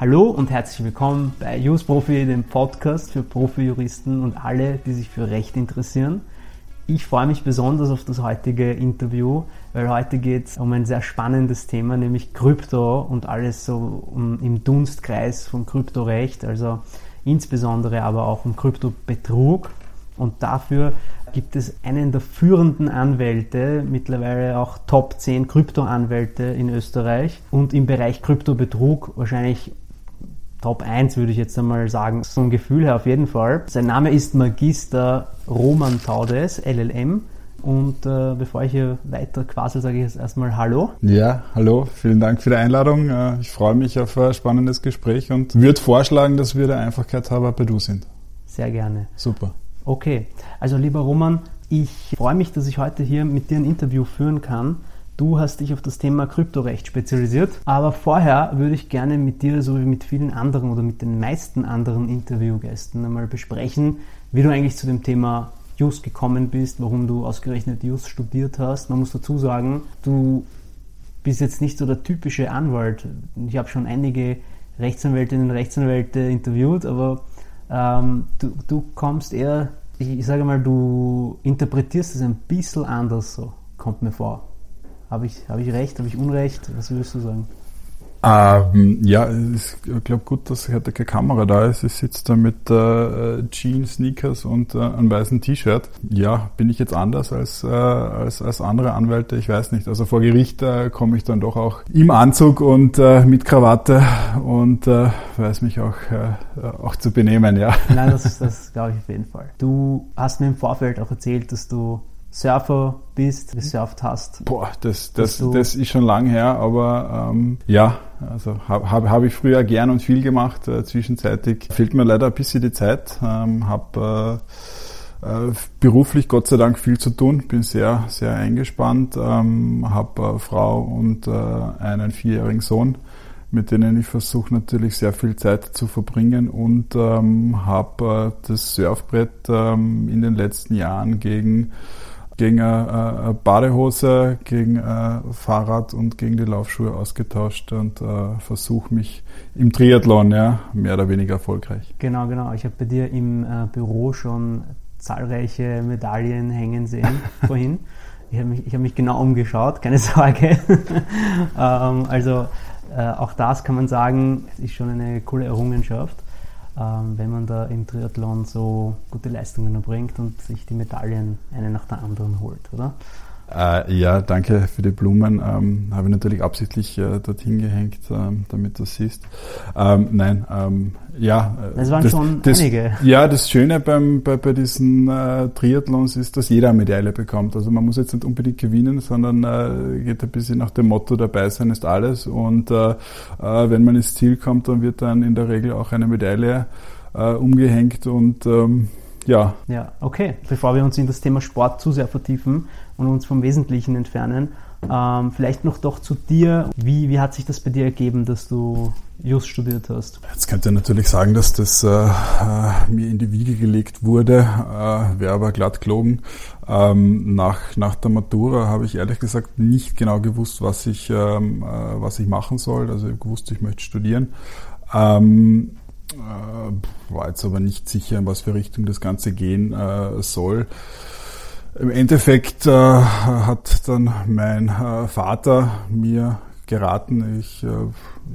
Hallo und herzlich willkommen bei Use Profi, dem Podcast für Profi-Juristen und alle, die sich für Recht interessieren. Ich freue mich besonders auf das heutige Interview, weil heute geht es um ein sehr spannendes Thema, nämlich Krypto und alles so im Dunstkreis von Kryptorecht, also insbesondere aber auch um Kryptobetrug. Und dafür gibt es einen der führenden Anwälte, mittlerweile auch Top 10 Kryptoanwälte in Österreich und im Bereich Kryptobetrug wahrscheinlich Top 1 würde ich jetzt einmal sagen, so ein Gefühl her auf jeden Fall. Sein Name ist Magister Roman Taudes, LLM. Und äh, bevor ich hier weiter quasi sage ich jetzt erstmal Hallo. Ja, hallo, vielen Dank für die Einladung. Äh, ich freue mich auf ein spannendes Gespräch und würde vorschlagen, dass wir der Einfachkeit halber bei du sind. Sehr gerne. Super. Okay, also lieber Roman, ich freue mich, dass ich heute hier mit dir ein Interview führen kann Du hast dich auf das Thema Kryptorecht spezialisiert, aber vorher würde ich gerne mit dir, so wie mit vielen anderen oder mit den meisten anderen Interviewgästen, einmal besprechen, wie du eigentlich zu dem Thema Jus gekommen bist, warum du ausgerechnet Jus studiert hast. Man muss dazu sagen, du bist jetzt nicht so der typische Anwalt. Ich habe schon einige Rechtsanwältinnen und Rechtsanwälte interviewt, aber ähm, du, du kommst eher, ich, ich sage mal, du interpretierst es ein bisschen anders so, kommt mir vor. Habe ich, hab ich recht, habe ich Unrecht? Was würdest du sagen? Ähm, ja, ich glaube gut, dass heute keine Kamera da ist. Ich sitze da mit äh, Jeans, Sneakers und äh, einem weißen T-Shirt. Ja, bin ich jetzt anders als, äh, als, als andere Anwälte? Ich weiß nicht. Also vor Gericht äh, komme ich dann doch auch im Anzug und äh, mit Krawatte und äh, weiß mich auch, äh, auch zu benehmen, ja. Nein, das, das glaube ich auf jeden Fall. Du hast mir im Vorfeld auch erzählt, dass du Surfer bist, gesurft hast? Boah, das, das, das ist schon lang her, aber ähm, ja, also habe hab, hab ich früher gern und viel gemacht. Äh, zwischenzeitig fehlt mir leider ein bisschen die Zeit. Ähm, habe äh, äh, beruflich Gott sei Dank viel zu tun, bin sehr, sehr eingespannt, ähm, habe äh, Frau und äh, einen vierjährigen Sohn mit denen ich versuche natürlich sehr viel Zeit zu verbringen und ähm, habe äh, das Surfbrett ähm, in den letzten Jahren gegen gegen eine, Badehose, gegen ein Fahrrad und gegen die Laufschuhe ausgetauscht und äh, versuche mich im Triathlon ja, mehr oder weniger erfolgreich. Genau, genau. Ich habe bei dir im äh, Büro schon zahlreiche Medaillen hängen sehen vorhin. Ich habe mich, hab mich genau umgeschaut, keine Sorge. ähm, also äh, auch das kann man sagen, ist schon eine coole Errungenschaft. Ähm, wenn man da im Triathlon so gute Leistungen erbringt und sich die Medaillen eine nach der anderen holt, oder? Äh, ja, danke für die Blumen. Ähm, Habe ich natürlich absichtlich äh, dorthin gehängt, ähm, damit du siehst. Ähm, nein, ähm, ja. Äh, das waren das, schon das, einige. Ja, das Schöne beim, bei, bei diesen äh, Triathlons ist, dass jeder eine Medaille bekommt. Also man muss jetzt nicht unbedingt gewinnen, sondern äh, geht ein bisschen nach dem Motto, dabei sein ist alles. Und äh, äh, wenn man ins Ziel kommt, dann wird dann in der Regel auch eine Medaille äh, umgehängt und ähm, ja. Ja, okay. Bevor wir uns in das Thema Sport zu sehr vertiefen und uns vom Wesentlichen entfernen, ähm, vielleicht noch doch zu dir. Wie, wie hat sich das bei dir ergeben, dass du Just studiert hast? Jetzt könnte ich natürlich sagen, dass das äh, äh, mir in die Wiege gelegt wurde, äh, wäre aber glatt gelogen. Ähm, nach, nach der Matura habe ich ehrlich gesagt nicht genau gewusst, was ich, ähm, äh, was ich machen soll. Also ich wusste, ich möchte studieren. Ähm, äh, war jetzt aber nicht sicher, in was für Richtung das Ganze gehen äh, soll. Im Endeffekt äh, hat dann mein äh, Vater mir geraten, ich, äh,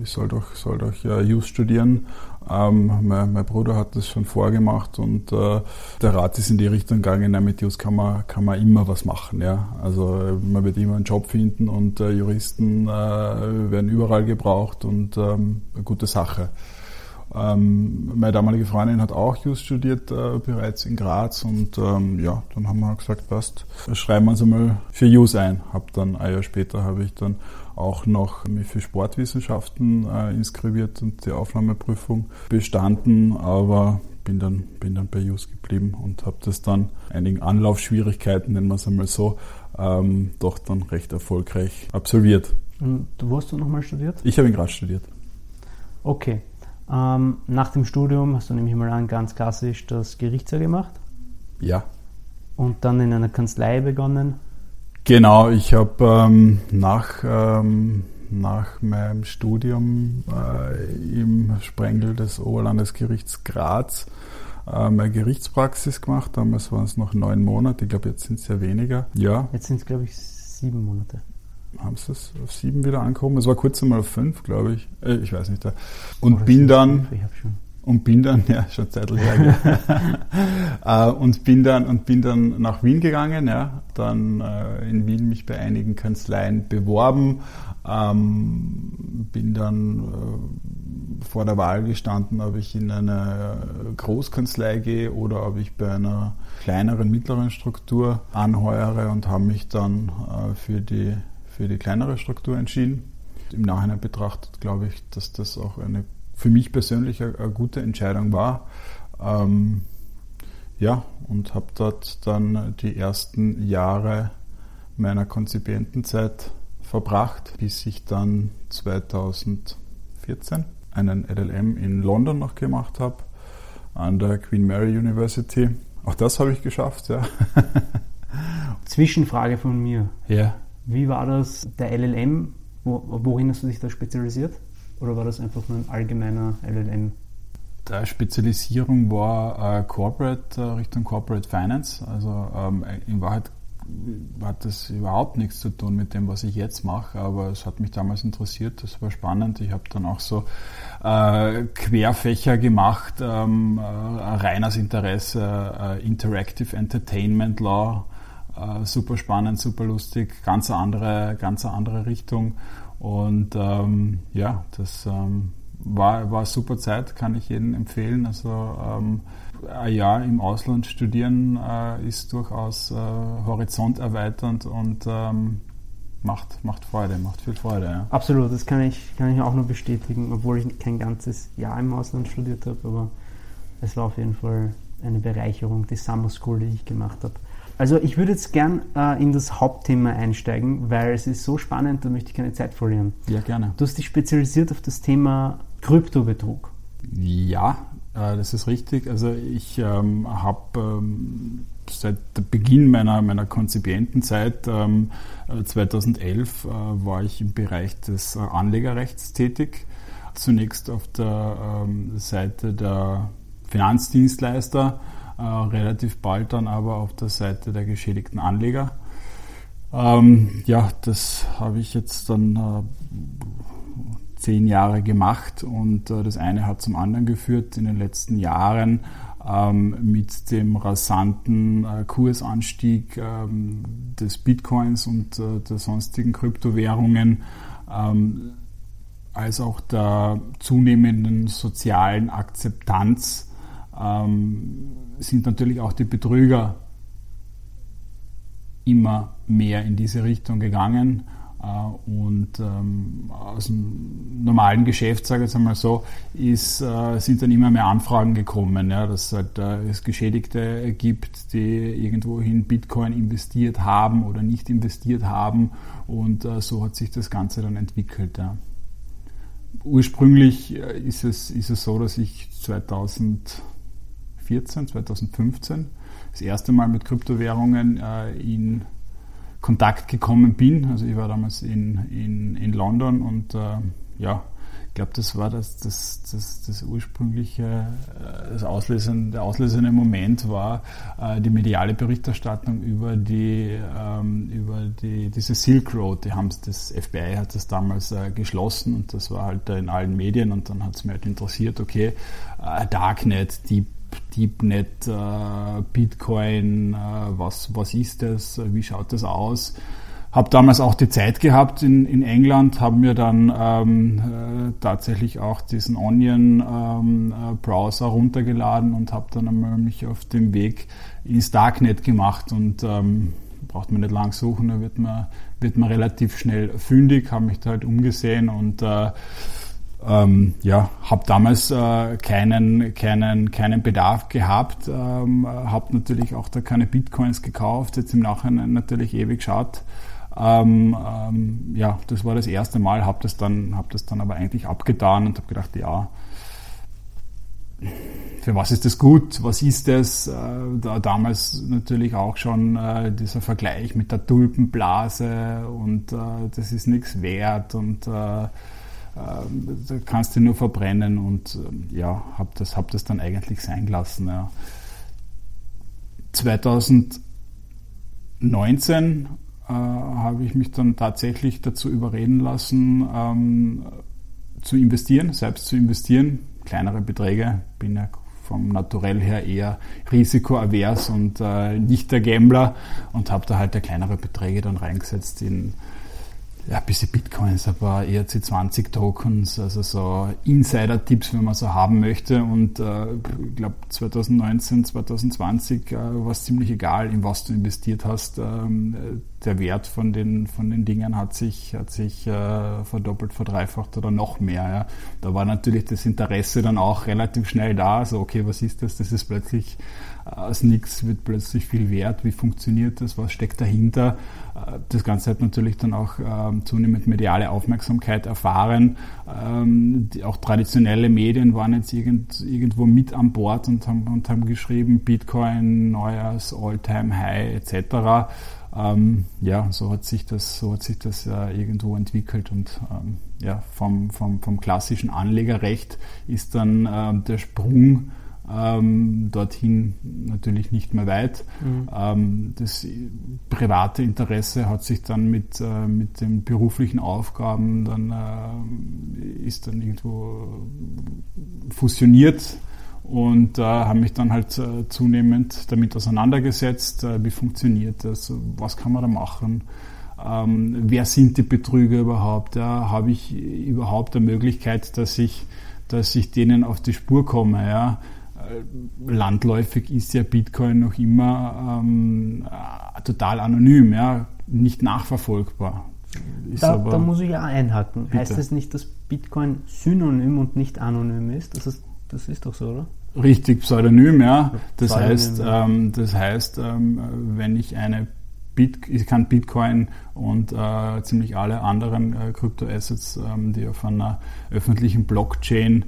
ich soll doch, soll doch äh, Jus studieren. Ähm, mein, mein, Bruder hat das schon vorgemacht und äh, der Rat ist in die Richtung gegangen, na, mit Jus kann man, kann man immer was machen. Ja? Also man wird immer einen Job finden und Juristen werden überall gebraucht und ähm, eine gute Sache. Ähm, meine damalige Freundin hat auch Just studiert, äh, bereits in Graz und ähm, ja, dann haben wir gesagt, passt, schreiben wir uns einmal für Jus ein. Hab dann ein Jahr später habe ich dann auch noch mich für Sportwissenschaften äh, inskribiert und die Aufnahmeprüfung bestanden, aber bin dann, bin dann bei Jus geblieben und habe das dann einigen Anlaufschwierigkeiten, nennen wir es einmal so, ähm, doch dann recht erfolgreich absolviert. Und wo hast du nochmal studiert? Ich habe in Graz studiert. Okay. Ähm, nach dem Studium hast du nämlich mal an ganz klassisch das Gerichtsjahr gemacht. Ja. Und dann in einer Kanzlei begonnen. Genau, ich habe ähm, nach, ähm, nach meinem Studium äh, im Sprengel des Oberlandesgerichts Graz äh, meine Gerichtspraxis gemacht. Damals waren es noch neun Monate, ich glaube, jetzt sind es ja weniger. Ja. Jetzt sind es, glaube ich, sieben Monate. Haben sie es auf sieben wieder angekommen? Es war kurz einmal auf fünf, glaube ich. Äh, ich weiß nicht. Und Oder bin dann. Ich habe schon und bin dann, ja, schon Zeitl her, äh, und bin dann und bin dann nach Wien gegangen, ja, dann äh, in Wien mich bei einigen Kanzleien beworben, ähm, bin dann äh, vor der Wahl gestanden, ob ich in eine Großkanzlei gehe oder ob ich bei einer kleineren, mittleren Struktur anheuere und habe mich dann äh, für die für die kleinere Struktur entschieden. Im Nachhinein betrachtet glaube ich, dass das auch eine für mich persönlich eine, eine gute Entscheidung war. Ähm, ja, und habe dort dann die ersten Jahre meiner Konzipientenzeit verbracht, bis ich dann 2014 einen LLM in London noch gemacht habe, an der Queen Mary University. Auch das habe ich geschafft, ja. Zwischenfrage von mir. Ja. Wie war das, der LLM? Worin hast du dich da spezialisiert? Oder war das einfach nur ein allgemeiner LLM? Die Spezialisierung war äh, Corporate, äh, Richtung Corporate Finance. Also ähm, in Wahrheit hat das überhaupt nichts zu tun mit dem, was ich jetzt mache, aber es hat mich damals interessiert, das war spannend. Ich habe dann auch so äh, Querfächer gemacht, ähm, äh, reines Interesse, äh, Interactive Entertainment Law, äh, super spannend, super lustig, ganz andere, ganz andere Richtung. Und ähm, ja, das ähm, war, war super Zeit, kann ich jedem empfehlen. Also ähm, ein Jahr im Ausland studieren äh, ist durchaus äh, horizonterweiternd und ähm, macht, macht Freude, macht viel Freude. Ja. Absolut, das kann ich, kann ich auch nur bestätigen, obwohl ich kein ganzes Jahr im Ausland studiert habe, aber es war auf jeden Fall eine Bereicherung, die Summer School, die ich gemacht habe. Also ich würde jetzt gern äh, in das Hauptthema einsteigen, weil es ist so spannend, da möchte ich keine Zeit verlieren. Ja, gerne. Du hast dich spezialisiert auf das Thema Kryptobetrug. Ja, äh, das ist richtig. Also ich ähm, habe ähm, seit Beginn meiner, meiner Konzipientenzeit ähm, 2011 äh, äh, war ich im Bereich des äh, Anlegerrechts tätig. Zunächst auf der ähm, Seite der Finanzdienstleister äh, relativ bald dann aber auf der Seite der geschädigten Anleger. Ähm, ja, das habe ich jetzt dann äh, zehn Jahre gemacht und äh, das eine hat zum anderen geführt in den letzten Jahren ähm, mit dem rasanten äh, Kursanstieg ähm, des Bitcoins und äh, der sonstigen Kryptowährungen ähm, als auch der zunehmenden sozialen Akzeptanz ähm, sind natürlich auch die Betrüger immer mehr in diese Richtung gegangen. Äh, und ähm, aus dem normalen Geschäft, sage ich jetzt einmal so, ist, äh, sind dann immer mehr Anfragen gekommen, ja, dass halt, äh, es Geschädigte gibt, die irgendwohin Bitcoin investiert haben oder nicht investiert haben. Und so hat sich das Ganze dann entwickelt. Ja. Ursprünglich ist es, ist es so, dass ich 2000 2014, 2015 das erste Mal mit Kryptowährungen äh, in Kontakt gekommen bin. Also ich war damals in, in, in London und äh, ja, ich glaube, das war das, das, das, das ursprüngliche, äh, das auslösende, der auslösende Moment war äh, die mediale Berichterstattung über die, ähm, über die, diese Silk Road. Die haben das FBI hat das damals äh, geschlossen und das war halt in allen Medien und dann hat es mir halt interessiert, okay, Darknet, Deep Deepnet, äh, Bitcoin, äh, was, was ist das, wie schaut das aus? Habe damals auch die Zeit gehabt in, in England, habe mir dann ähm, äh, tatsächlich auch diesen Onion-Browser ähm, runtergeladen und habe dann einmal mich auf dem Weg ins Darknet gemacht und ähm, braucht man nicht lang suchen, da wird man, wird man relativ schnell fündig, habe mich da halt umgesehen und äh, ähm, ja, habe damals äh, keinen, keinen, keinen Bedarf gehabt, ähm, habe natürlich auch da keine Bitcoins gekauft, jetzt im Nachhinein natürlich ewig geschaut. Ähm, ähm, ja, das war das erste Mal, habe das, dann, hab das dann aber eigentlich abgetan und habe gedacht, ja, für was ist das gut? Was ist das? Äh, da damals natürlich auch schon äh, dieser Vergleich mit der Tulpenblase und äh, das ist nichts wert und da kannst du nur verbrennen und ähm, ja, habe das, hab das dann eigentlich sein gelassen. Ja. 2019 äh, habe ich mich dann tatsächlich dazu überreden lassen, ähm, zu investieren, selbst zu investieren, kleinere Beträge. Bin ja vom Naturell her eher risikoavers und äh, nicht der Gambler und habe da halt kleinere Beträge dann reingesetzt in ja, ein bisschen Bitcoins, ein paar ERC20 Tokens, also so Insider-Tipps, wenn man so haben möchte. Und äh, ich glaube 2019, 2020 äh, war es ziemlich egal, in was du investiert hast. Ähm, der Wert von den, von den Dingen hat sich, hat sich äh, verdoppelt, verdreifacht oder noch mehr. Ja. Da war natürlich das Interesse dann auch relativ schnell da. Also okay, was ist das? Das ist plötzlich aus nichts wird plötzlich viel wert. Wie funktioniert das? Was steckt dahinter? Äh, das Ganze hat natürlich dann auch ähm, zunehmend mediale Aufmerksamkeit erfahren. Ähm, auch traditionelle Medien waren jetzt irgendwo mit an Bord und haben, geschrieben, Bitcoin, neues All-Time-High etc. Ähm, ja, so hat sich das, so hat sich das äh, irgendwo entwickelt und ähm, ja, vom, vom, vom klassischen Anlegerrecht ist dann äh, der Sprung ähm, dorthin natürlich nicht mehr weit. Mhm. Ähm, das private Interesse hat sich dann mit, äh, mit den beruflichen Aufgaben dann äh, ist dann irgendwo fusioniert und äh, habe mich dann halt äh, zunehmend damit auseinandergesetzt, äh, wie funktioniert das, was kann man da machen. Ähm, wer sind die Betrüger überhaupt? Ja? Habe ich überhaupt eine Möglichkeit, dass ich, dass ich denen auf die Spur komme? Ja? Äh, landläufig ist ja Bitcoin noch immer ähm, äh, total anonym, ja, nicht nachverfolgbar. Da, da, muss ich ja einhaken. Bitte. Heißt das nicht, dass Bitcoin synonym und nicht anonym ist? Das ist, das ist doch so, oder? Richtig, pseudonym, ja. Das Pseudonym, heißt, ähm, das heißt, ähm, wenn ich eine Bit, ich kann Bitcoin und äh, ziemlich alle anderen äh, Kryptoassets, ähm, die auf einer öffentlichen Blockchain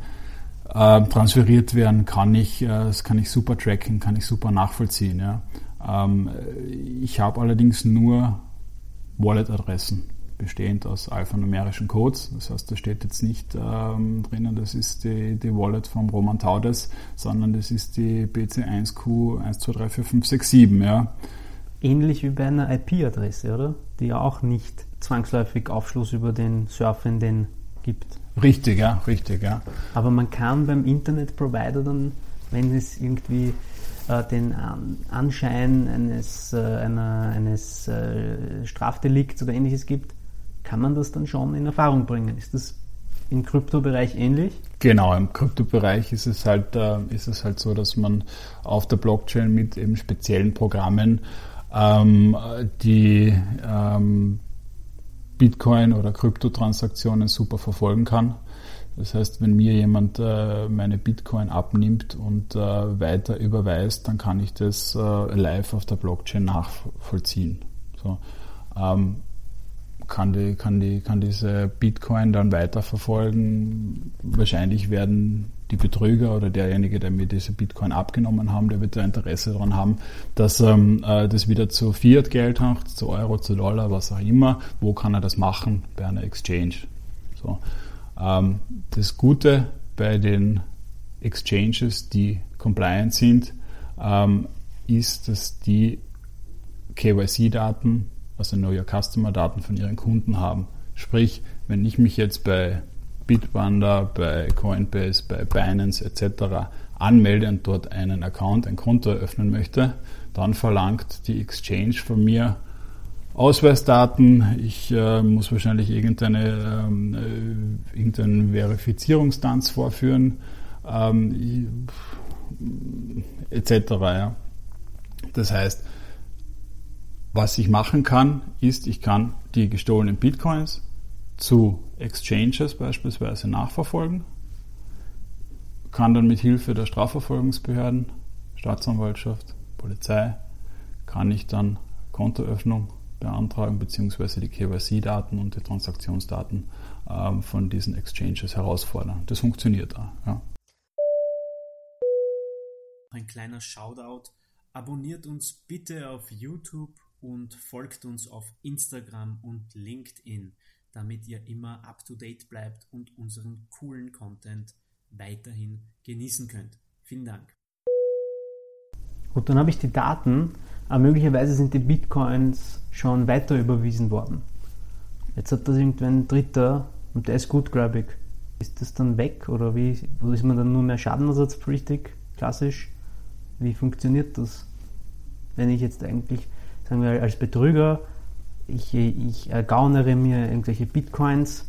äh, transferiert werden, kann ich, äh, das kann ich super tracken, kann ich super nachvollziehen. Ja. Ähm, ich habe allerdings nur Wallet-Adressen bestehend aus alphanumerischen Codes. Das heißt, da steht jetzt nicht ähm, drinnen, das ist die, die Wallet vom Roman Taudes, sondern das ist die BC1Q12345667. Ja. Ähnlich wie bei einer IP-Adresse, oder? Die ja auch nicht zwangsläufig Aufschluss über den Surfenden gibt. Richtig, ja, richtig, ja. Aber man kann beim Internetprovider dann, wenn es irgendwie äh, den Anschein eines, äh, einer, eines äh, Strafdelikts oder ähnliches gibt, kann man das dann schon in Erfahrung bringen. Ist das im Kryptobereich ähnlich? Genau, im Kryptobereich ist es halt, äh, ist es halt so, dass man auf der Blockchain mit eben speziellen Programmen ähm, die ähm, Bitcoin oder Kryptotransaktionen super verfolgen kann. Das heißt, wenn mir jemand äh, meine Bitcoin abnimmt und äh, weiter überweist, dann kann ich das äh, live auf der Blockchain nachvollziehen. So, ähm, kann, die, kann, die, kann diese Bitcoin dann weiterverfolgen. Wahrscheinlich werden die Betrüger oder derjenige, der mir diese Bitcoin abgenommen haben, der wird da Interesse daran haben, dass ähm, äh, das wieder zu Fiat-Geld macht, zu Euro, zu Dollar, was auch immer. Wo kann er das machen? Bei einer Exchange. So. Ähm, das Gute bei den Exchanges, die compliant sind, ähm, ist, dass die KYC-Daten, also Know Your Customer-Daten von ihren Kunden haben. Sprich, wenn ich mich jetzt bei Bitpanda, bei Coinbase, bei Binance etc. anmelde und dort einen Account, ein Konto eröffnen möchte, dann verlangt die Exchange von mir Ausweisdaten. Ich äh, muss wahrscheinlich irgendeine, ähm, äh, irgendeinen Verifizierungstanz vorführen, ähm, etc. Ja. Das heißt, was ich machen kann, ist, ich kann die gestohlenen Bitcoins zu Exchanges beispielsweise nachverfolgen, kann dann mit Hilfe der Strafverfolgungsbehörden, Staatsanwaltschaft, Polizei, kann ich dann Kontoöffnung beantragen bzw. die KYC-Daten und die Transaktionsdaten ähm, von diesen Exchanges herausfordern. Das funktioniert da. Ja. ein kleiner Shoutout. Abonniert uns bitte auf YouTube und folgt uns auf Instagram und LinkedIn, damit ihr immer up-to-date bleibt und unseren coolen Content weiterhin genießen könnt. Vielen Dank. Gut, dann habe ich die Daten. Aber möglicherweise sind die Bitcoins schon weiter überwiesen worden. Jetzt hat das irgendwann ein Dritter und der ist gut, glaube ich. Ist das dann weg oder wie oder ist man dann nur mehr schadenersatzpflichtig? Klassisch? Wie funktioniert das? Wenn ich jetzt eigentlich, sagen wir als Betrüger, ich, ich ergaunere mir irgendwelche Bitcoins,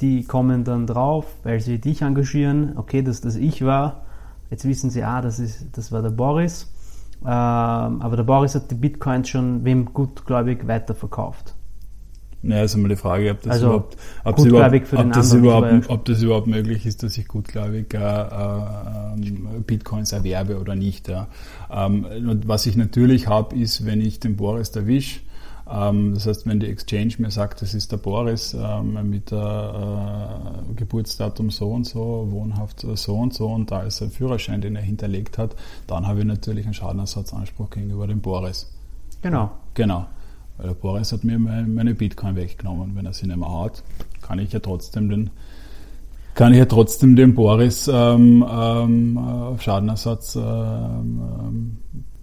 die kommen dann drauf, weil sie dich engagieren, okay, dass das ich war. Jetzt wissen sie, ah, das, ist, das war der Boris. Ähm, aber der Boris hat die Bitcoins schon wem gutgläubig weiterverkauft. Ja, ist einmal die Frage, ob das also überhaupt, ob, überhaupt, ob, das überhaupt, ob das überhaupt möglich ist, dass ich gutgläubig äh, äh, Bitcoins erwerbe oder nicht. Ja. Ähm, was ich natürlich habe, ist, wenn ich den Boris erwische, das heißt, wenn die Exchange mir sagt, das ist der Boris ähm, mit der äh, Geburtsdatum so und so, wohnhaft so und so und da ist ein Führerschein, den er hinterlegt hat, dann habe ich natürlich einen Schadenersatzanspruch gegenüber dem Boris. Genau. Genau. Weil der Boris hat mir meine Bitcoin weggenommen. Wenn er sie nicht mehr hat, kann ich ja trotzdem den, kann ich ja trotzdem den Boris ähm, ähm, auf Schadenersatz ähm, ähm,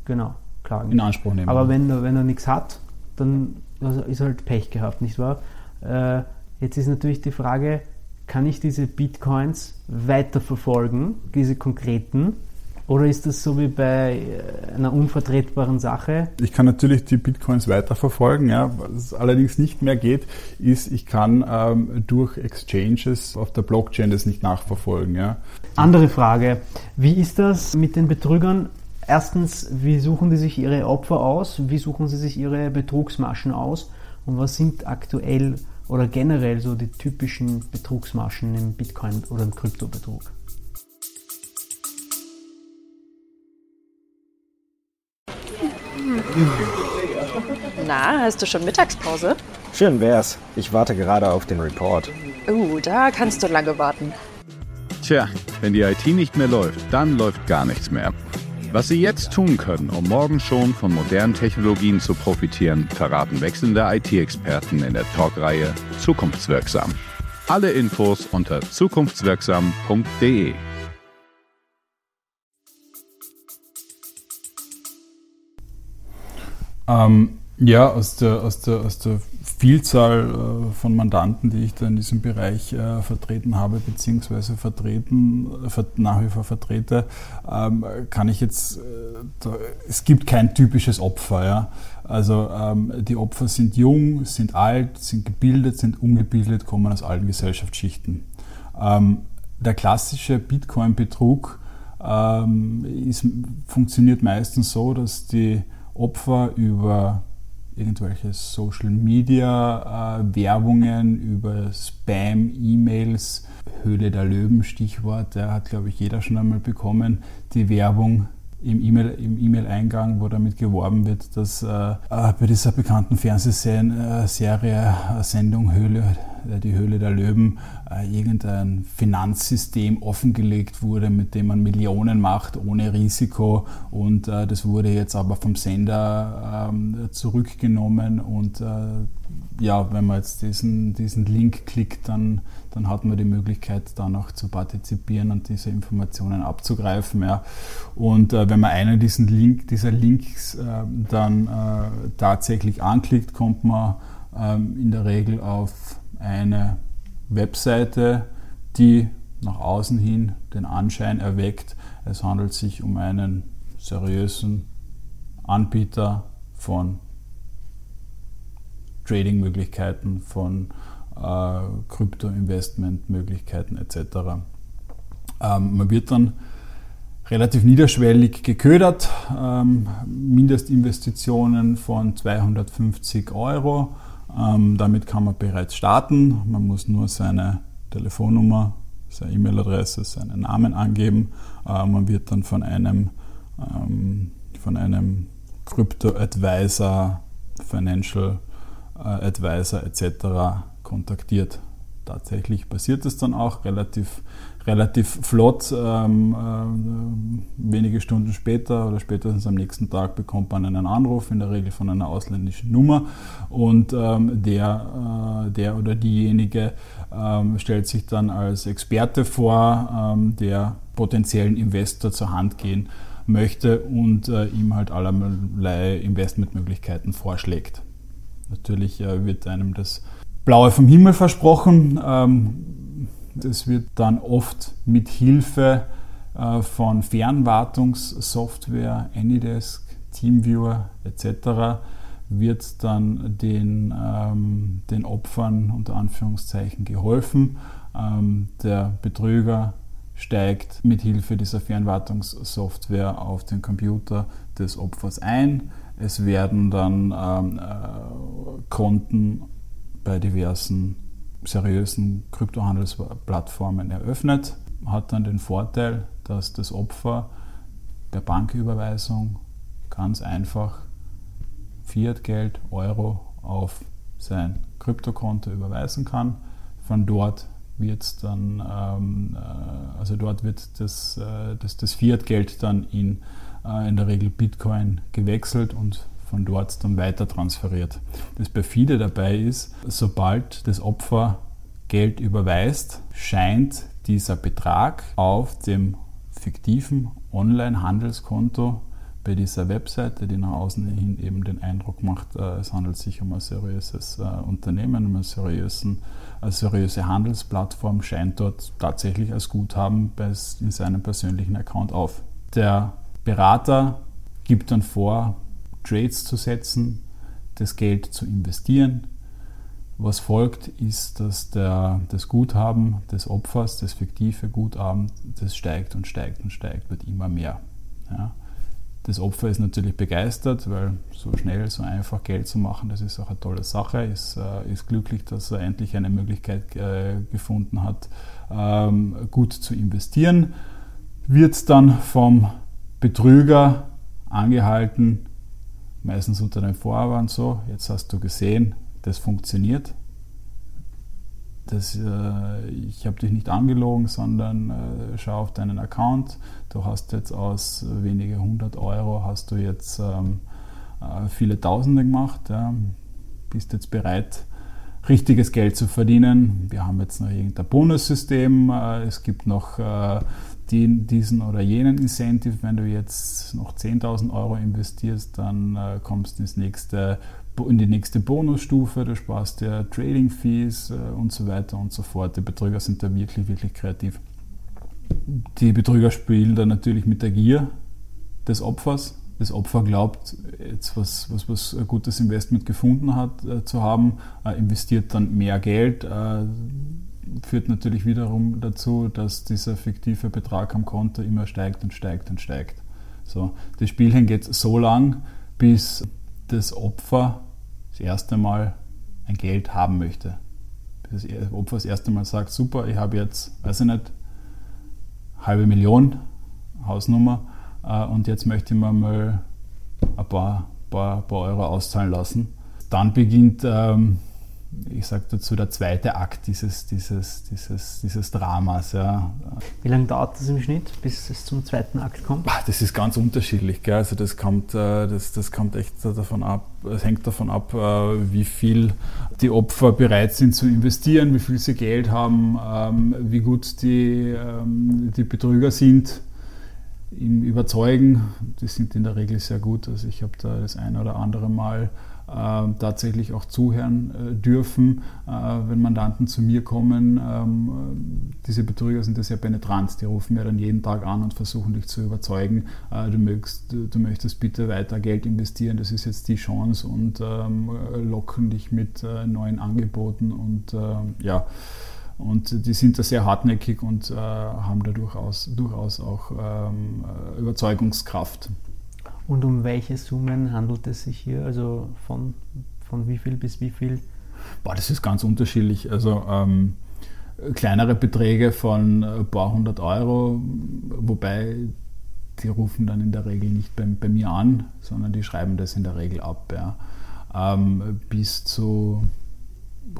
genau, klagen. in Anspruch nehmen. Aber wenn, wenn er nichts hat, dann ist halt Pech gehabt, nicht wahr? Äh, jetzt ist natürlich die Frage, kann ich diese Bitcoins weiterverfolgen, diese konkreten, oder ist das so wie bei äh, einer unvertretbaren Sache? Ich kann natürlich die Bitcoins weiterverfolgen. Ja. Was allerdings nicht mehr geht, ist, ich kann ähm, durch Exchanges auf der Blockchain das nicht nachverfolgen. Ja. Andere Frage. Wie ist das mit den Betrügern? Erstens, wie suchen die sich ihre Opfer aus? Wie suchen sie sich ihre Betrugsmaschen aus? Und was sind aktuell oder generell so die typischen Betrugsmaschen im Bitcoin- oder im Kryptobetrug? Na, hast du schon Mittagspause? Schön wär's. Ich warte gerade auf den Report. Uh, da kannst du lange warten. Tja, wenn die IT nicht mehr läuft, dann läuft gar nichts mehr. Was Sie jetzt tun können, um morgen schon von modernen Technologien zu profitieren, verraten wechselnde IT-Experten in der Talkreihe Zukunftswirksam. Alle Infos unter zukunftswirksam.de. Ähm, ja, aus der, aus der, aus der Vielzahl äh, von Mandanten, die ich da in diesem Bereich äh, vertreten habe, beziehungsweise vertreten, äh, nach wie vor vertrete, ähm, kann ich jetzt, es gibt kein typisches Opfer. Ja? Also ähm, die Opfer sind jung, sind alt, sind gebildet, sind ungebildet, kommen aus allen Gesellschaftsschichten. Ähm, der klassische Bitcoin-Betrug funktioniert meistens so, dass die Opfer über irgendwelche Social Media äh, Werbungen, über Spam, E-Mails, Höhle der Löwen Stichwort, der hat glaube ich jeder schon einmal bekommen, die Werbung im E-Mail-Eingang, wo damit geworben wird, dass äh, äh bei dieser bekannten Fernsehserie, äh, Sendung Höhle äh, die Höhle der Löwen, äh, irgendein Finanzsystem offengelegt wurde, mit dem man Millionen macht ohne Risiko. Und äh, das wurde jetzt aber vom Sender ähm, zurückgenommen. Und ja, wenn man jetzt diesen, diesen Link klickt, dann, dann hat man die Möglichkeit, da noch zu partizipieren und diese Informationen abzugreifen. Ja. Und wenn man einen diesen Link, dieser Links dann tatsächlich anklickt, kommt man ähm, in der Regel auf eine Webseite, die nach außen hin den Anschein erweckt, es handelt sich um einen seriösen Anbieter von Trading-Möglichkeiten, von äh, Krypto-Investment-Möglichkeiten etc. Ähm, man wird dann relativ niederschwellig geködert, ähm, Mindestinvestitionen von 250 Euro ähm, damit kann man bereits starten. Man muss nur seine Telefonnummer, seine E-Mail-Adresse, seinen Namen angeben. Äh, man wird dann von einem, von einem Crypto-Advisor, Financial äh, Advisor etc. kontaktiert. Tatsächlich passiert es dann auch relativ, relativ flott. Ähm, äh, wenige Stunden später oder spätestens am nächsten Tag bekommt man einen Anruf, in der Regel von einer ausländischen Nummer. Und ähm, der, äh, der oder diejenige ähm, stellt sich dann als Experte vor, ähm, der potenziellen Investor zur Hand gehen möchte und äh, ihm halt allerlei Investmentmöglichkeiten vorschlägt. Natürlich äh, wird einem das Blaue vom Himmel versprochen. Ähm, das wird dann oft mit Hilfe äh, von Fernwartungssoftware, Anydesk, Teamviewer etc. wird dann den, ähm, den Opfern unter Anführungszeichen geholfen. Ähm, der Betrüger steigt mit Hilfe dieser Fernwartungssoftware auf den Computer des Opfers ein. Es werden dann ähm, äh, Konten bei diversen seriösen Kryptohandelsplattformen eröffnet, hat dann den Vorteil, dass das Opfer per Banküberweisung ganz einfach Fiat-Geld, Euro auf sein Kryptokonto überweisen kann. Von dort wird dann, ähm, äh, also dort wird das, äh, das, das Fiat-Geld dann in, äh, in der Regel Bitcoin gewechselt und von dort dann weiter transferiert. Das perfide dabei ist, sobald das Opfer Geld überweist, scheint dieser Betrag auf dem fiktiven Online-Handelskonto bei dieser Webseite, die nach außen hin eben den Eindruck macht, äh, es handelt sich um ein seriöses äh, Unternehmen, um eine, seriösen, eine seriöse Handelsplattform, scheint dort tatsächlich als Guthaben in seinem persönlichen Account auf. Der Berater gibt dann vor, Trades zu setzen, das Geld zu investieren. Was folgt, ist, dass der, das Guthaben des Opfers, das fiktive Guthaben, das steigt und steigt und steigt, wird immer mehr. Ja. Das Opfer ist natürlich begeistert, weil so schnell, so einfach Geld zu machen, das ist auch eine tolle Sache. Ist, äh, ist glücklich, dass er endlich eine Möglichkeit äh, gefunden hat, ähm, gut zu investieren. Wird dann vom Betrüger angehalten, meistens unter dem Vorwand so, jetzt hast du gesehen, das funktioniert. Das, äh, ich habe dich nicht angelogen, sondern äh, schau auf deinen Account. Du hast jetzt aus wenige hundert Euro hast du jetzt ähm, äh, viele Tausende gemacht. Ja. Bist jetzt bereit, richtiges Geld zu verdienen. Wir haben jetzt noch irgendein Bonussystem. Äh, es gibt noch äh, den, diesen oder jenen Incentive. Wenn du jetzt noch 10.000 Euro investierst, dann äh, kommst du ins nächste, in die nächste Bonusstufe, du sparst dir Trading Fees äh, und so weiter und so fort. Die Betrüger sind da wirklich, wirklich kreativ. Die Betrüger spielen da natürlich mit der Gier des Opfers. Das Opfer glaubt, jetzt was, was, was ein gutes Investment gefunden hat äh, zu haben, äh, investiert dann mehr Geld äh, führt natürlich wiederum dazu, dass dieser fiktive Betrag am Konto immer steigt und steigt und steigt. So, das Spielchen geht so lang, bis das Opfer das erste Mal ein Geld haben möchte. Bis das Opfer das erste Mal sagt, super, ich habe jetzt, weiß ich nicht, halbe Million Hausnummer äh, und jetzt möchte ich mir mal ein paar, paar, paar Euro auszahlen lassen. Dann beginnt ähm, ich sage dazu, der zweite Akt dieses, dieses, dieses, dieses Dramas. Ja. Wie lange dauert das im Schnitt, bis es zum zweiten Akt kommt? Das ist ganz unterschiedlich. Gell? Also das kommt, äh, das, das kommt echt davon ab, es hängt davon ab, äh, wie viel die Opfer bereit sind zu investieren, wie viel sie Geld haben, ähm, wie gut die, ähm, die Betrüger sind im Überzeugen. Die sind in der Regel sehr gut. Also ich habe da das ein oder andere Mal tatsächlich auch zuhören äh, dürfen, äh, wenn Mandanten zu mir kommen. Ähm, diese Betrüger sind ja sehr penetrant, die rufen mir dann jeden Tag an und versuchen dich zu überzeugen, äh, du, möchtest, du möchtest bitte weiter Geld investieren, das ist jetzt die Chance und ähm, locken dich mit neuen Angeboten und ja. Und die sind da sehr hartnäckig und haben da durchaus, durchaus auch ähm, Überzeugungskraft. Und um welche Summen handelt es sich hier? Also von, von wie viel bis wie viel? Boah, das ist ganz unterschiedlich. Also ähm, kleinere Beträge von ein paar hundert Euro, wobei die rufen dann in der Regel nicht bei, bei mir an, sondern die schreiben das in der Regel ab. Ja. Ähm, bis zu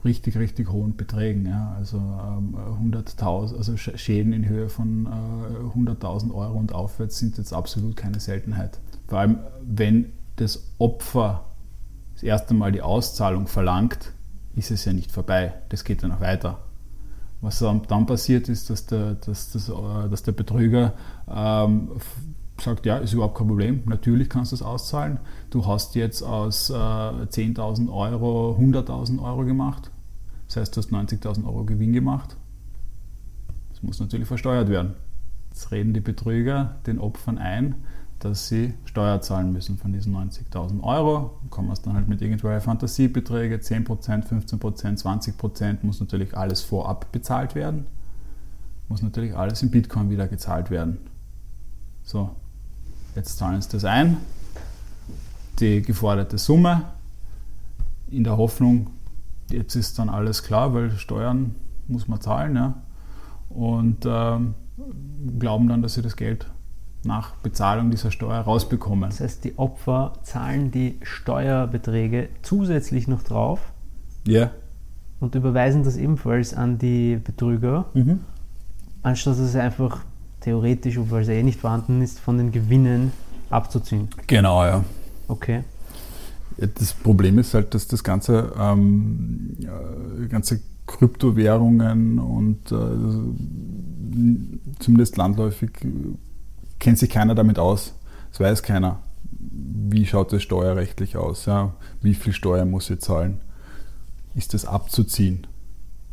richtig, richtig hohen Beträgen. Ja. Also ähm, 100.000, also Schäden in Höhe von äh, 100.000 Euro und aufwärts sind jetzt absolut keine Seltenheit. Vor allem, wenn das Opfer das erste Mal die Auszahlung verlangt, ist es ja nicht vorbei. Das geht ja noch weiter. Was dann passiert ist, dass der, dass, dass, äh, dass der Betrüger ähm, sagt, ja, ist überhaupt kein Problem, natürlich kannst du es auszahlen. Du hast jetzt aus äh, 10.000 Euro 100.000 Euro gemacht. Das heißt, du hast 90.000 Euro Gewinn gemacht. Das muss natürlich versteuert werden. Jetzt reden die Betrüger den Opfern ein, dass sie Steuer zahlen müssen von diesen 90.000 Euro. Kommen es dann halt mit irgendwelchen Fantasiebeträge, 10%, 15%, 20%, muss natürlich alles vorab bezahlt werden. Muss natürlich alles in Bitcoin wieder gezahlt werden. So, Jetzt zahlen sie das ein, die geforderte Summe, in der Hoffnung, jetzt ist dann alles klar, weil Steuern muss man zahlen. Ja, und äh, glauben dann, dass sie das Geld nach Bezahlung dieser Steuer rausbekommen. Das heißt, die Opfer zahlen die Steuerbeträge zusätzlich noch drauf. Ja. Yeah. Und überweisen das ebenfalls an die Betrüger, mhm. anstatt dass sie einfach theoretisch, obwohl es eh nicht vorhanden ist, von den Gewinnen abzuziehen. Genau, ja. Okay. Das Problem ist halt, dass das ganze, ähm, ganze Kryptowährungen und äh, zumindest landläufig kennt sich keiner damit aus. Es weiß keiner. Wie schaut es steuerrechtlich aus? Ja? Wie viel Steuer muss ich zahlen? Ist das abzuziehen?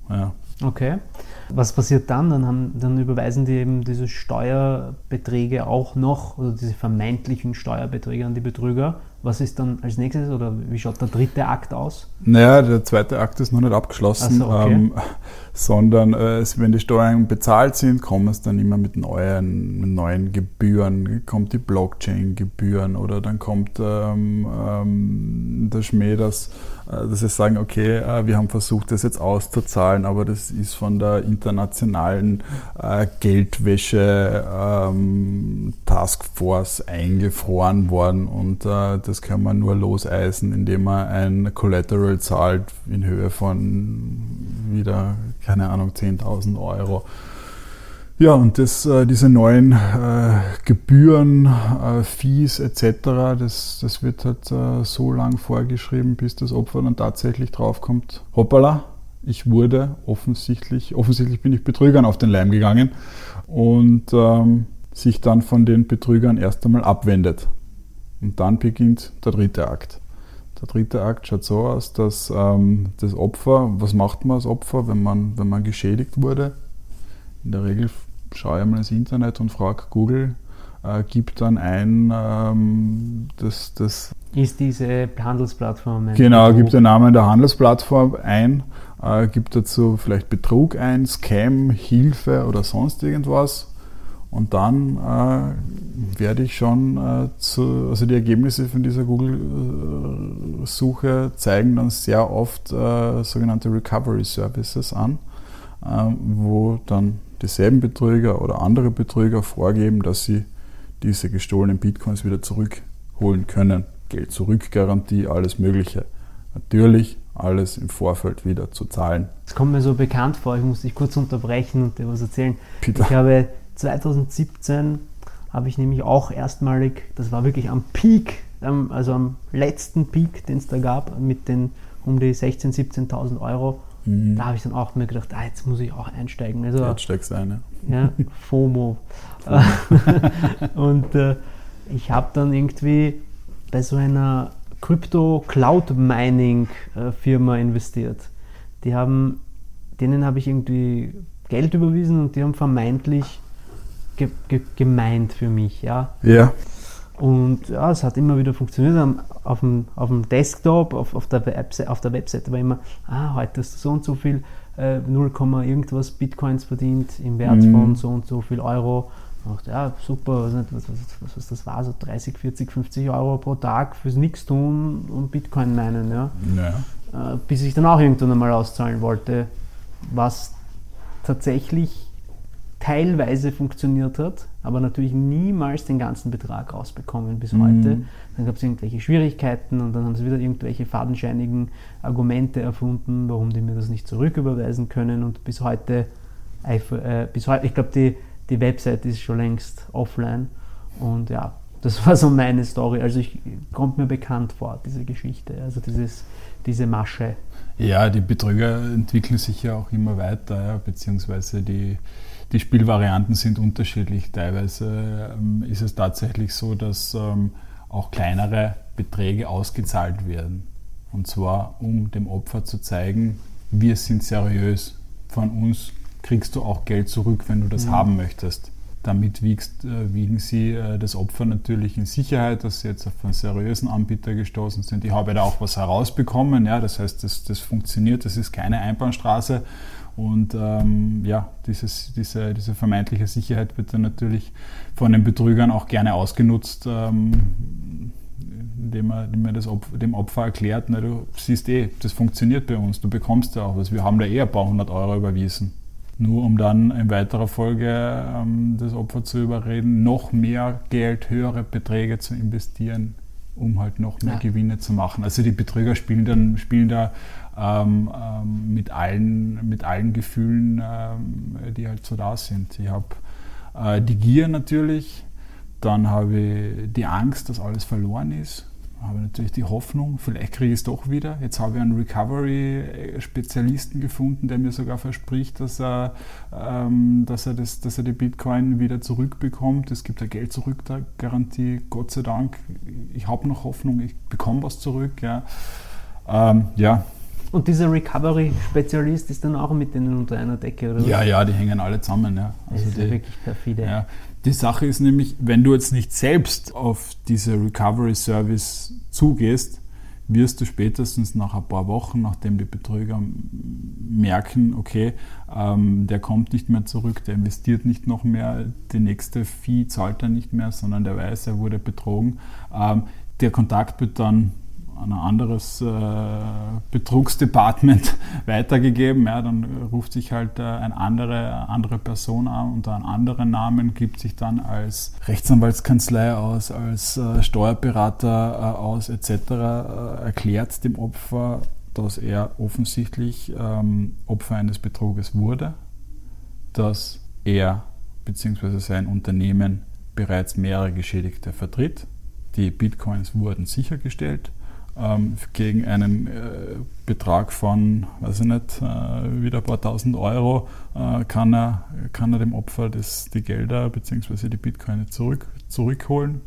Ja. Okay. Was passiert dann? Dann, haben, dann überweisen die eben diese Steuerbeträge auch noch, oder diese vermeintlichen Steuerbeträge an die Betrüger. Was ist dann als nächstes oder wie schaut der dritte Akt aus? Naja, der zweite Akt ist noch nicht abgeschlossen, so, okay. ähm, sondern äh, wenn die Steuern bezahlt sind, kommen es dann immer mit neuen, mit neuen Gebühren, kommt die Blockchain-Gebühren oder dann kommt ähm, ähm, der Schmäh, dass, äh, dass sie sagen, okay, äh, wir haben versucht, das jetzt auszuzahlen, aber das ist von der internationalen äh, Geldwäsche ähm, Taskforce eingefroren worden und äh, das kann man nur loseisen, indem man ein Collateral zahlt in Höhe von wieder, keine Ahnung, 10.000 Euro. Ja, und das, äh, diese neuen äh, Gebühren, äh, Fees etc., das, das wird halt äh, so lang vorgeschrieben, bis das Opfer dann tatsächlich draufkommt. Hoppala, ich wurde offensichtlich, offensichtlich bin ich Betrügern auf den Leim gegangen und ähm, sich dann von den Betrügern erst einmal abwendet. Und dann beginnt der dritte Akt. Der dritte Akt schaut so aus, dass ähm, das Opfer, was macht man als Opfer, wenn man, wenn man geschädigt wurde? In der Regel schaue ich mal ins Internet und frage Google, äh, gibt dann ein, ähm, das, das ist diese Handelsplattform. Genau, gibt den Namen der Handelsplattform ein äh, gibt dazu vielleicht Betrug ein, Scam, Hilfe oder sonst irgendwas. Und dann äh, werde ich schon äh, zu, also die Ergebnisse von dieser Google-Suche zeigen dann sehr oft äh, sogenannte Recovery Services an, äh, wo dann dieselben Betrüger oder andere Betrüger vorgeben, dass sie diese gestohlenen Bitcoins wieder zurückholen können. Geld zurück, Garantie, alles Mögliche. Natürlich alles im Vorfeld wieder zu zahlen. Das kommt mir so bekannt vor, ich muss dich kurz unterbrechen und dir was erzählen. Bitte. Ich habe 2017 habe ich nämlich auch erstmalig, das war wirklich am Peak, also am letzten Peak, den es da gab, mit den um die 16.000, 17.000 Euro, mhm. da habe ich dann auch mir gedacht, ah, jetzt muss ich auch einsteigen. Also, jetzt steigst du ein, ja. ja FOMO. und äh, ich habe dann irgendwie bei so einer Crypto Cloud Mining äh, investiert. Die haben, denen habe ich irgendwie Geld überwiesen und die haben vermeintlich ge ge gemeint für mich, ja. Ja. Und ja, es hat immer wieder funktioniert. Auf dem, auf dem Desktop, auf, auf, der auf der Webseite war immer, ah, heute hast du so und so viel, äh, 0, irgendwas Bitcoins verdient im Wert mhm. von so und so viel Euro. Dachte, ja, super, was, was, was, was, das war, so 30, 40, 50 Euro pro Tag fürs Nichtstun und Bitcoin meinen, ja. ja. Äh, bis ich dann auch irgendwann einmal auszahlen wollte, was tatsächlich teilweise funktioniert hat, aber natürlich niemals den ganzen Betrag rausbekommen bis Mhm. heute. Dann gab es irgendwelche Schwierigkeiten und dann haben sie wieder irgendwelche fadenscheinigen Argumente erfunden, warum die mir das nicht zurücküberweisen können und bis heute, äh, bis heute ich glaube, die, die Website ist schon längst offline und ja, das war so meine Story. Also ich kommt mir bekannt vor, diese Geschichte, also dieses, diese Masche. Ja, die Betrüger entwickeln sich ja auch immer weiter, ja, beziehungsweise die, die Spielvarianten sind unterschiedlich. Teilweise ähm, ist es tatsächlich so, dass ähm, auch kleinere Beträge ausgezahlt werden. Und zwar, um dem Opfer zu zeigen, wir sind seriös. Von uns kriegst du auch Geld zurück, wenn du das haben möchtest. Damit wiegst, äh, wiegen sie äh, das Opfer natürlich in Sicherheit, dass sie jetzt auf einen seriösen Anbieter gestoßen sind. Ich habe da auch was herausbekommen, ja, das heißt, das, das funktioniert, das ist keine Einbahnstraße. Und ähm, ja, dieses, diese, diese vermeintliche Sicherheit wird dann natürlich von den Betrügern auch gerne ausgenutzt, ähm, indem man, indem man das Opfer, dem Opfer erklärt, na, du siehst eh, das funktioniert bei uns, du bekommst ja auch was, wir haben da eh ein paar hundert Euro überwiesen. Nur um dann in weiterer Folge ähm, das Opfer zu überreden, noch mehr Geld, höhere Beträge zu investieren, um halt noch mehr Ja. Gewinne zu machen. Also die Betrüger spielen dann spielen da ähm, ähm, mit, allen, mit allen Gefühlen, ähm, die halt so da sind. Ich habe äh, die Gier natürlich, dann habe ich die Angst, dass alles verloren ist. Habe natürlich die Hoffnung, vielleicht kriege ich es doch wieder. Jetzt habe ich einen Recovery-Spezialisten gefunden, der mir sogar verspricht, dass er, ähm, dass er, das, dass er die Bitcoin wieder zurückbekommt. Es gibt eine Geld-Zurück-Garantie, Gott sei Dank. Ich habe noch Hoffnung, ich bekomme was zurück. Ja, ähm, ja. Und dieser Recovery-Spezialist ist dann auch mit denen unter einer Decke, oder? ja, ja, die hängen alle zusammen. Ja. Das ist die, wirklich perfide. Ja. Die Sache ist nämlich, wenn du jetzt nicht selbst auf diese Recovery Service zugehst, wirst du spätestens nach ein paar Wochen, nachdem die Betrüger merken, okay, ähm, der kommt nicht mehr zurück, der investiert nicht noch mehr, die nächste Fee zahlt er nicht mehr, sondern der weiß, er wurde betrogen. Ähm, der Kontakt wird dann an ein anderes äh, Betrugsdepartment weitergegeben. Ja, dann ruft sich halt äh, eine andere, andere Person an unter einem anderen Namen, gibt sich dann als Rechtsanwaltskanzlei aus, als äh, Steuerberater äh, aus etc., äh, erklärt dem Opfer, dass er offensichtlich ähm, Opfer eines Betruges wurde, dass er bzw. sein Unternehmen bereits mehrere Geschädigte vertritt. Die Bitcoins wurden sichergestellt ähm, gegen einen äh, Betrag von, weiß ich nicht, äh, wieder ein paar tausend Euro äh, kann, er, kann er dem Opfer das, die Gelder bzw. die Bitcoin zurück, zurückholen.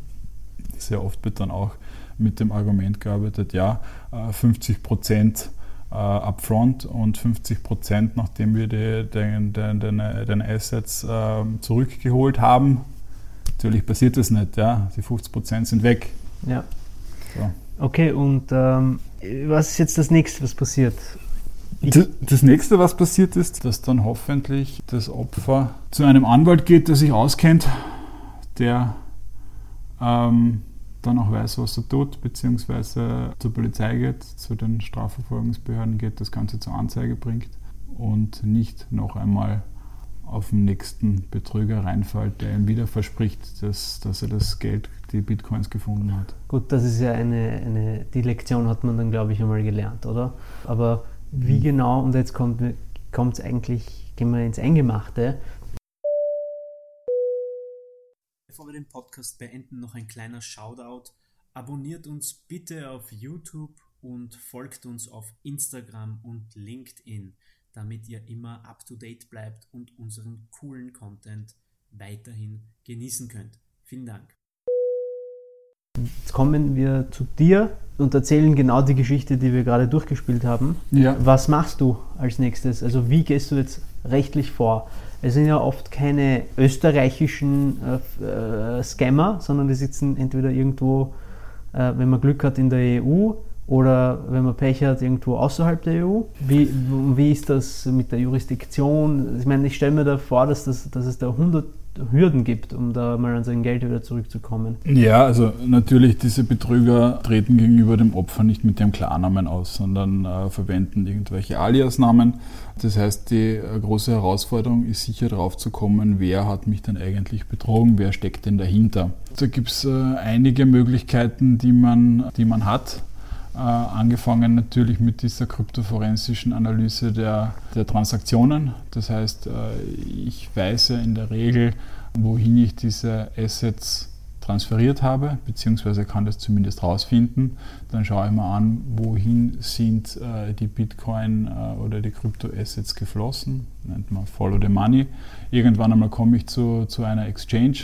Sehr oft wird dann auch mit dem Argument gearbeitet, ja, äh, 50 Prozent äh, upfront und 50 Prozent, nachdem wir die, den, den, den, den Assets äh, zurückgeholt haben. Natürlich passiert das nicht, ja. Die 50 Prozent sind weg. Ja. So. Okay, und ähm, was ist jetzt das nächste, was passiert? Das, das nächste, was passiert ist, dass dann hoffentlich das Opfer zu einem Anwalt geht, der sich auskennt, der ähm, dann auch weiß, was er tut, beziehungsweise zur Polizei geht, zu den Strafverfolgungsbehörden geht, das Ganze zur Anzeige bringt und nicht noch einmal auf den nächsten Betrüger reinfällt, der ihm wieder verspricht, dass, dass er das Geld, die Bitcoins gefunden hat. Gut, das ist ja eine, eine die Lektion hat man dann, glaube ich, einmal gelernt, oder? Aber wie genau, und jetzt kommt es eigentlich, gehen wir ins Eingemachte. Bevor wir den Podcast beenden, noch ein kleiner Shoutout. Abonniert uns bitte auf YouTube und folgt uns auf Instagram und LinkedIn, damit ihr immer up to date bleibt und unseren coolen Content weiterhin genießen könnt. Vielen Dank. Jetzt kommen wir zu dir und erzählen genau die Geschichte, die wir gerade durchgespielt haben. Ja. Was machst du als nächstes? Also wie gehst du jetzt rechtlich vor? Es sind ja oft keine österreichischen äh, äh, Scammer, sondern die sitzen entweder irgendwo, äh, wenn man Glück hat, in der EU oder wenn man Pech hat, irgendwo außerhalb der EU. Wie, wie ist das mit der Jurisdiktion? Ich meine, ich stelle mir da vor, dass, das, dass es da Hürden gibt, um da mal an sein Geld wieder zurückzukommen. Ja, also natürlich, diese Betrüger treten gegenüber dem Opfer nicht mit dem Klarnamen aus, sondern äh, verwenden irgendwelche Aliasnamen. Das heißt, die äh, große Herausforderung ist sicher darauf zu kommen, wer hat mich denn eigentlich betrogen, wer steckt denn dahinter. Da gibt es äh, einige Möglichkeiten, die man, die man hat. Äh, angefangen natürlich mit dieser kryptoforensischen Analyse der, der Transaktionen. Das heißt, äh, ich weiß ja in der Regel, wohin ich diese Assets transferiert habe, beziehungsweise kann das zumindest rausfinden. Dann schaue ich mir an, wohin sind äh, die Bitcoin äh, oder die Kryptoassets geflossen, nennt man Follow the Money. Irgendwann einmal komme ich zu, zu einer Exchange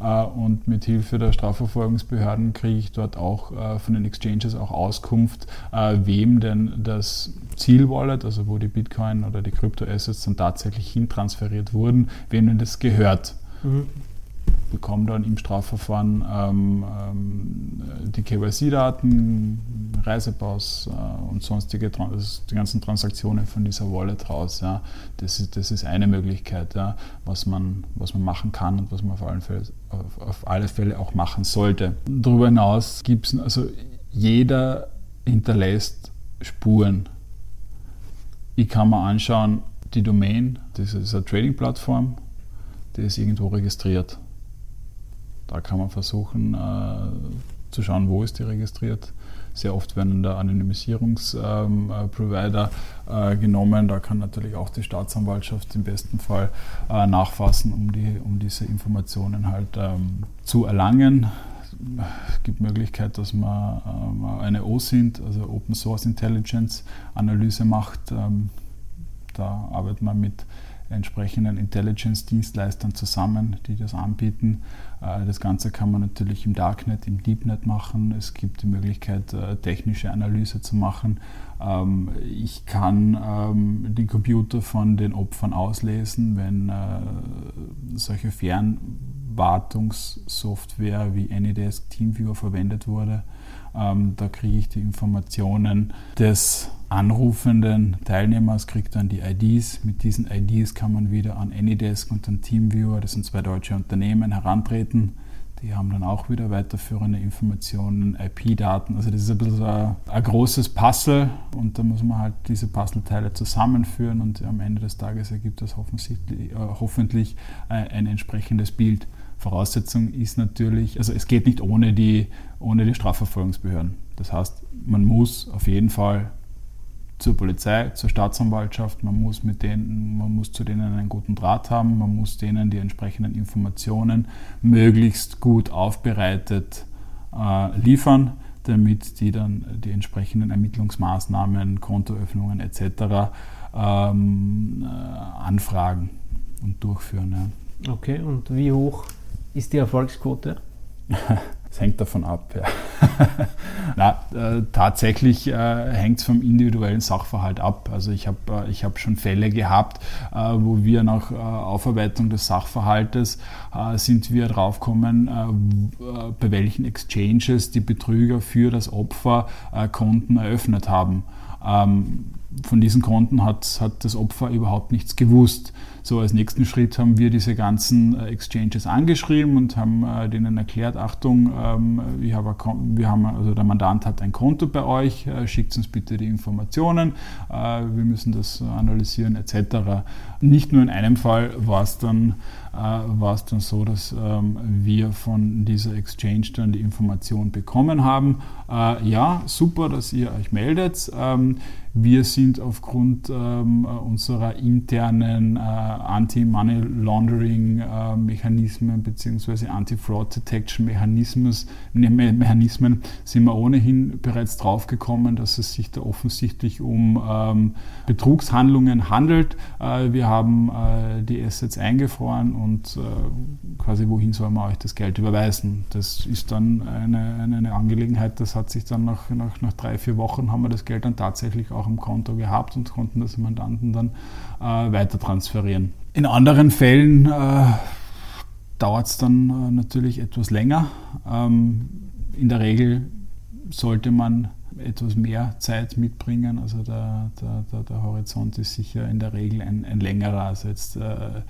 äh, und mit Hilfe der Strafverfolgungsbehörden kriege ich dort auch äh, von den Exchanges auch Auskunft, äh, wem denn das Zielwallet, also wo die Bitcoin oder die Kryptoassets dann tatsächlich hintransferiert wurden, wem denn das gehört. Mhm bekomme dann im Strafverfahren ähm, ähm, die KYC-Daten, Reisepass äh, und sonstige die ganzen Transaktionen von dieser Wallet raus. Ja. Das, ist, das ist eine Möglichkeit, ja, was, man, was man machen kann und was man auf alle Fälle, auf, auf alle Fälle auch machen sollte. Darüber hinaus gibt es, also jeder hinterlässt Spuren. Ich kann mir anschauen, die Domain, das ist eine Trading-Plattform, die ist irgendwo registriert. Da kann man versuchen äh, zu schauen, wo ist die registriert. Sehr oft werden da Anonymisierungsprovider ähm, äh, genommen. Da kann natürlich auch die Staatsanwaltschaft im besten Fall äh, nachfassen, um, die, um diese Informationen halt ähm, zu erlangen. Es gibt Möglichkeit, dass man ähm, eine OSINT, also Open Source Intelligence Analyse macht. Ähm, da arbeitet man mit entsprechenden Intelligence-Dienstleistern zusammen, die das anbieten. Äh, das Ganze kann man natürlich im Darknet, im Deepnet machen. Es gibt die Möglichkeit, äh, technische Analyse zu machen. Ähm, ich kann ähm, den Computer von den Opfern auslesen, wenn äh, solche Fernwartungssoftware wie Anydesk TeamViewer verwendet wurde. Ähm, da kriege ich die Informationen des anrufenden Teilnehmers, kriegt dann die IDs. Mit diesen IDs kann man wieder an Anydesk und an TeamViewer, das sind zwei deutsche Unternehmen, herantreten. Die haben dann auch wieder weiterführende Informationen, IP-Daten. Also das ist ein bisschen so ein, ein, großes Puzzle und da muss man halt diese Puzzleteile zusammenführen und am Ende des Tages ergibt das hoffentlich, äh, hoffentlich äh, ein entsprechendes Bild. Voraussetzung ist natürlich, also es geht nicht ohne die, ohne die Strafverfolgungsbehörden. Das heißt, man muss auf jeden Fall zur Polizei, zur Staatsanwaltschaft, man muss, mit denen, man muss zu denen einen guten Draht haben, man muss denen die entsprechenden Informationen möglichst gut aufbereitet äh, liefern, damit die dann die entsprechenden Ermittlungsmaßnahmen, Kontoöffnungen etc. Ähm, äh, anfragen und durchführen. Ja. Okay, und wie hoch ist die Erfolgsquote? Es hängt davon ab. Ja. Na, äh, tatsächlich äh, hängt es vom individuellen Sachverhalt ab. Also ich habe äh, hab schon Fälle gehabt, äh, wo wir nach äh, Aufarbeitung des Sachverhaltes äh, sind wir draufgekommen, bei welchen Exchanges die Betrüger für das Opfer Konten eröffnet haben. Ähm, von diesen Konten hat, hat das Opfer überhaupt nichts gewusst. So, als nächsten Schritt haben wir diese ganzen äh, Exchanges angeschrieben und haben äh, denen erklärt, Achtung, ähm, wir, haben, also der Mandant hat ein Konto bei euch, äh, schickt uns bitte die Informationen, wir müssen das analysieren etc. Nicht nur in einem Fall war es dann, war es dann so, dass ähm, wir von dieser Exchange dann die Information bekommen haben. Ja, super, dass ihr euch meldet. Wir sind aufgrund ähm, unserer internen äh, Anti-Money Laundering-Mechanismen äh, bzw. Anti-Fraud-Detection-Mechanismen sind wir ohnehin bereits draufgekommen, dass es sich da offensichtlich um ähm, Betrugshandlungen handelt. Äh, wir haben äh, die Assets eingefroren und äh, quasi wohin soll man euch das Geld überweisen. Das ist dann eine, eine Angelegenheit, das hat sich dann nach, nach, nach drei, vier Wochen haben wir das Geld dann tatsächlich auch am Konto gehabt und konnten das Mandanten dann äh, weiter transferieren. In anderen Fällen äh, dauert es dann äh, natürlich etwas länger. Ähm, in der Regel sollte man etwas mehr Zeit mitbringen. Also der, der, der, der Horizont ist sicher in der Regel ein, ein längerer. Also jetzt äh,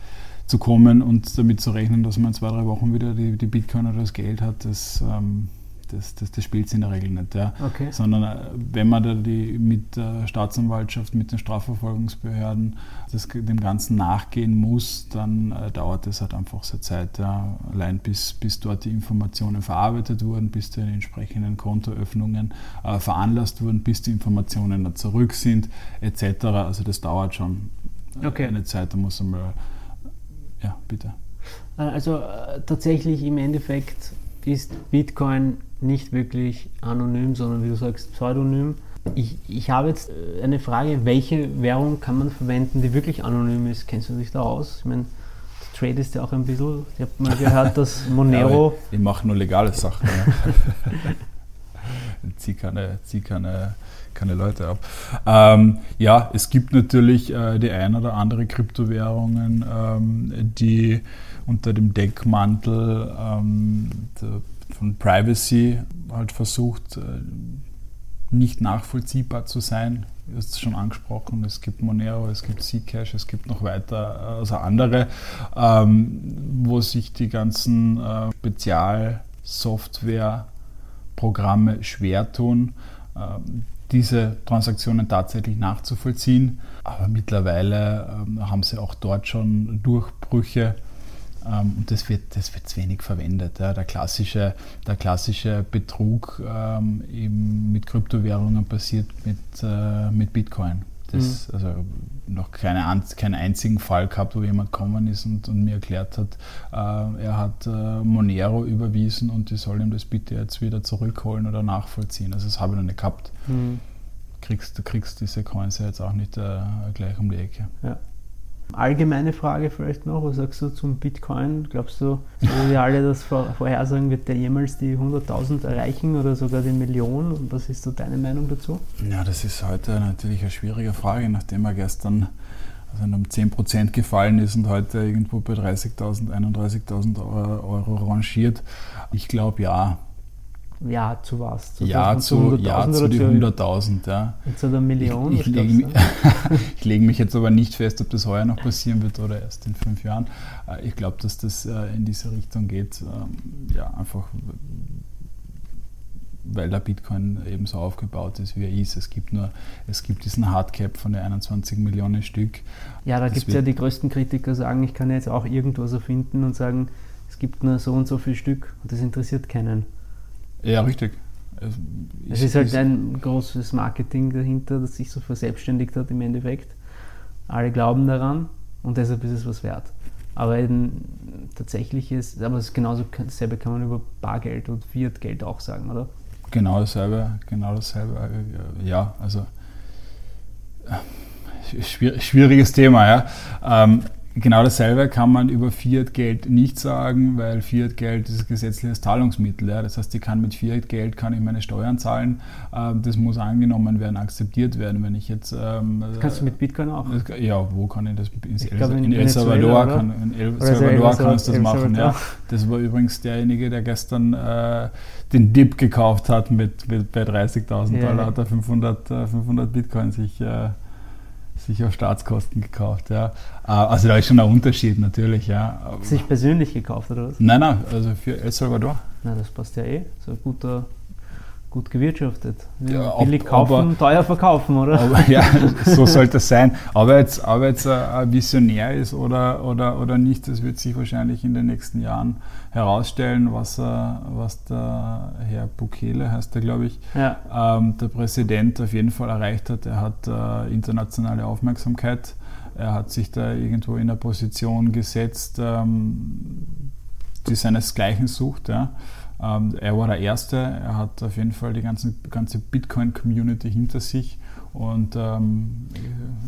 zu kommen und damit zu rechnen, dass man in zwei, drei Wochen wieder die, die Bitcoin oder das Geld hat, das, ähm, das, das, das spielt es in der Regel nicht. Ja. Okay. Sondern äh, wenn man da die, mit der Staatsanwaltschaft, mit den Strafverfolgungsbehörden das, dem Ganzen nachgehen muss, dann äh, dauert es halt einfach seine Zeit. Ja. Allein bis, bis dort die Informationen verarbeitet wurden, bis die entsprechenden Kontoöffnungen äh, veranlasst wurden, bis die Informationen dann zurück sind, etc. Also das dauert schon Okay. eine Zeit, da muss man mal, ja, bitte. Äh, Also äh, tatsächlich im Endeffekt ist Bitcoin nicht wirklich anonym, sondern wie du sagst, pseudonym. Ich, ich habe jetzt äh, eine Frage, welche Währung kann man verwenden, die wirklich anonym ist? Kennst du dich da aus? Ich meine, du tradest ja auch ein bisschen. Ich habe mal gehört, dass Monero... Ja, ich mache nur legale Sachen. Ja. ich ziehe keine, zieh keine, keine Leute ab. Ähm, ja, es gibt natürlich äh, die ein oder andere Kryptowährungen, ähm, die unter dem Deckmantel ähm, der, von Privacy halt versucht, äh, nicht nachvollziehbar zu sein. Du hast es schon angesprochen, es gibt Monero, es gibt Zcash, es gibt noch weiter äh, also andere, ähm, wo sich die ganzen äh, Spezialsoftwareprogramme schwer tun, ähm, diese Transaktionen tatsächlich nachzuvollziehen. Aber mittlerweile ähm, haben sie auch dort schon Durchbrüche. Ähm, und das wird, das wird zu wenig verwendet. Ja. Der, klassische, der klassische Betrug ähm, eben mit Kryptowährungen passiert mit, äh, mit Bitcoin. Das, Mhm. Also noch keine, keinen einzigen Fall gehabt, wo jemand gekommen ist und, und mir erklärt hat, äh, er hat äh, Monero überwiesen und die soll ihm das bitte jetzt wieder zurückholen oder nachvollziehen. Also das habe ich noch nicht gehabt. Hm, Kriegst, du kriegst diese Coins ja jetzt auch nicht äh, gleich um die Ecke. ja. Allgemeine Frage vielleicht noch, was sagst du zum Bitcoin? Glaubst du, so wie wir alle das vor- vorhersagen, wird der jemals die 100.000 erreichen oder sogar die Million? Und was ist so deine Meinung dazu? Ja, das ist heute natürlich eine schwierige Frage, nachdem er gestern also um 10% gefallen ist und heute irgendwo bei 30.000, 31.000 Euro rangiert. Ich glaube ja. Ja, zu was? Zu Ja zu, 100.000 ja zu die zu- 100.000. Ja. Zu der Million? Ich, was ich lege glaubst mich, jetzt aber nicht fest, ob das heuer noch passieren wird oder erst in fünf Jahren. Äh, Ich glaube, dass das äh, in diese Richtung geht. Ähm, Ja, einfach weil der Bitcoin eben so aufgebaut ist, wie er ist. Es gibt nur, es gibt diesen Hardcap von den 21 Millionen Stück. Ja, da gibt es ja die größten Kritiker, sagen, ich kann jetzt auch irgendwas erfinden und sagen, es gibt nur so und so viel Stück und das interessiert keinen. Ja, richtig. Es ist halt ein großes Marketing dahinter, das sich so verselbstständigt hat im Endeffekt. Alle glauben daran und deshalb ist es was wert. Aber eben tatsächlich ist, aber es ist genauso dasselbe kann man über Bargeld und Fiat-Geld auch sagen, oder? Genau dasselbe, genau dasselbe. äh, Ja, also äh, schwier- schwieriges Thema, ja. Ähm, genau dasselbe kann man über Fiat-Geld nicht sagen, weil Fiat-Geld ist ein gesetzliches Zahlungsmittel. Ja. Das heißt, ich kann mit Fiat-Geld kann ich meine Steuern zahlen. Ähm, das muss angenommen werden, akzeptiert werden. Wenn ich jetzt ähm, Das kannst du mit Bitcoin auch. das- ja, wo kann ich das? In, Ich El, glaube, in in El Salvador, oder? kann, in El Salvador El kannst du das El machen. Ja. Das war übrigens derjenige, der gestern äh, den Dip gekauft hat mit, mit bei 30.000 Ja, Dollar, hat er 500, äh, 500 Bitcoin sich, äh, sich auf Staatskosten gekauft. Ja. Äh, also da ist schon ein Unterschied natürlich. Ja. Sich persönlich gekauft oder was? Nein, nein, also für El Salvador. Na, das passt ja eh. So guter, gut gewirtschaftet. Ja, Billig ob- kaufen, aber- teuer verkaufen, oder? Aber, ja, so sollte es sein. Ob er jetzt, ob er jetzt äh, ein Visionär ist oder, oder, oder nicht, das wird sich wahrscheinlich in den nächsten Jahren herausstellen, was, äh, was der Herr Bukele, heißt er, glaube ich, Ja. ähm, der Präsident auf jeden Fall erreicht hat. Er hat äh, internationale Aufmerksamkeit. Er hat sich da irgendwo in eine Position gesetzt, ähm, die seinesgleichen sucht. Ja. Ähm, er war der Erste. Er hat auf jeden Fall die ganzen, ganze Bitcoin-Community hinter sich. Und ähm,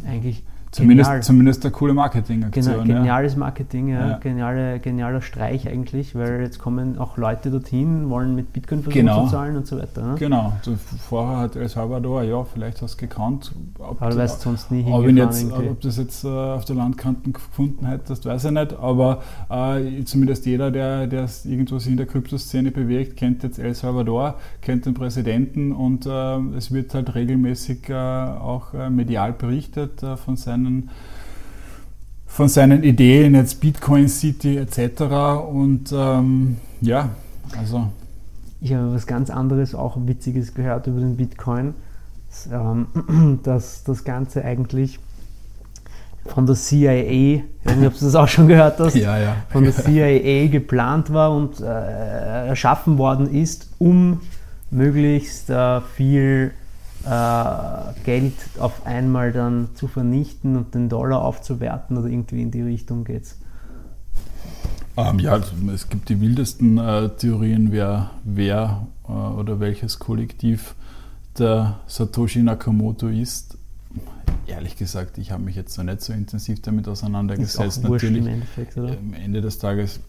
Eigentlich Zumindest, genial. zumindest eine coole Marketingaktion. Gena ja. geniales Marketing, ja. Ja. Geniale, genialer Streich eigentlich, weil jetzt kommen auch Leute dorthin, wollen mit Bitcoin versuchen Genau. zu zahlen und so weiter. Ne? Genau, so vorher hat El Salvador, ja, vielleicht hast du gekannt. Ob Aber du du- wärst sonst nie ob, jetzt, ob das jetzt äh, auf der Landkarte gefunden hättest, weiß ich nicht. Aber äh, zumindest jeder, der, der irgendwo sich in der Kryptoszene bewegt, kennt jetzt El Salvador, kennt den Präsidenten und äh, es wird halt regelmäßig äh, auch äh, medial berichtet äh, von seinen von seinen Ideen, jetzt Bitcoin City etc. Und ähm, ja, also Ich habe was ganz anderes, auch Witziges gehört über den Bitcoin, dass, ähm, dass das Ganze eigentlich von der CIA, ich weiß nicht, ob du das auch schon gehört hast, ja, ja. von der CIA geplant war und äh, erschaffen worden ist, um möglichst äh, viel äh, Geld auf einmal dann zu vernichten und den Dollar aufzuwerten oder irgendwie in die Richtung geht's. Ähm, ja, also es gibt die wildesten äh, Theorien, wer, wer äh, oder welches Kollektiv der Satoshi Nakamoto ist. Ehrlich gesagt, ich habe mich jetzt noch nicht so intensiv damit Ist auseinandergesetzt. auch wurscht Natürlich, im Endeffekt, oder? am Ende des Tages,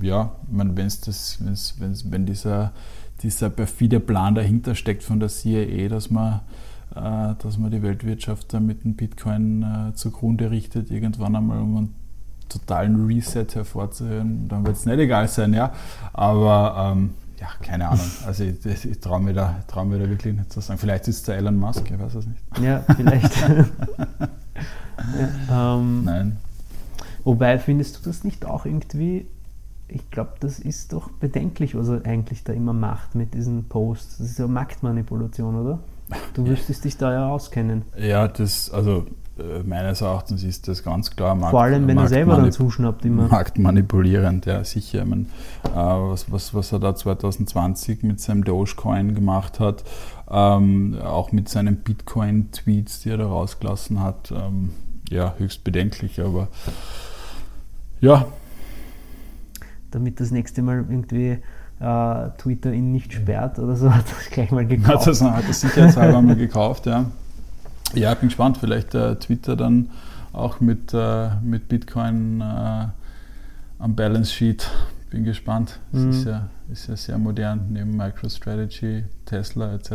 ja, wenn's das, wenn's, wenn's, wenn dieser, dieser perfide Plan dahinter steckt von der CIA, dass man, äh, dass man die Weltwirtschaft da mit dem Bitcoin äh, zugrunde richtet, irgendwann einmal um einen totalen Reset hervorzuhören, dann wird es nicht egal sein, ja. Aber ähm, ja, keine Ahnung. Also ich, ich, ich traue mir, da- trau mir da wirklich nicht zu sagen. Vielleicht ist es der Elon Musk, ich weiß es nicht. Ja, vielleicht. ja, ähm, Nein. Wobei findest du das nicht auch irgendwie, ich glaube, das ist doch bedenklich, was er eigentlich da immer macht mit diesen Posts. Das ist ja Marktmanipulation, oder? Du müsstest dich da ja auskennen. Ja, das, also äh, meines Erachtens ist das ganz klar Markt, Vor allem, wenn er selber dann zuschnappt immer. Marktmanipulierend, ja, sicher. Ich mein, äh, was, was, was er da 2020 mit seinem Dogecoin gemacht hat, ähm, auch mit seinen Bitcoin-Tweets, die er da rausgelassen hat, ähm, ja, höchst bedenklich, aber ja, Damit das nächste Mal irgendwie äh, Twitter ihn nicht sperrt oder so, hat er das gleich mal gekauft. hat das, hat das sicherheitshalber mal gekauft, ja. Ja, ich bin gespannt, vielleicht äh, Twitter dann auch mit, äh, mit Bitcoin äh, am Balance Sheet. Bin gespannt. Es Mhm. ist, ja, ist ja sehr modern, neben MicroStrategy, Tesla etc.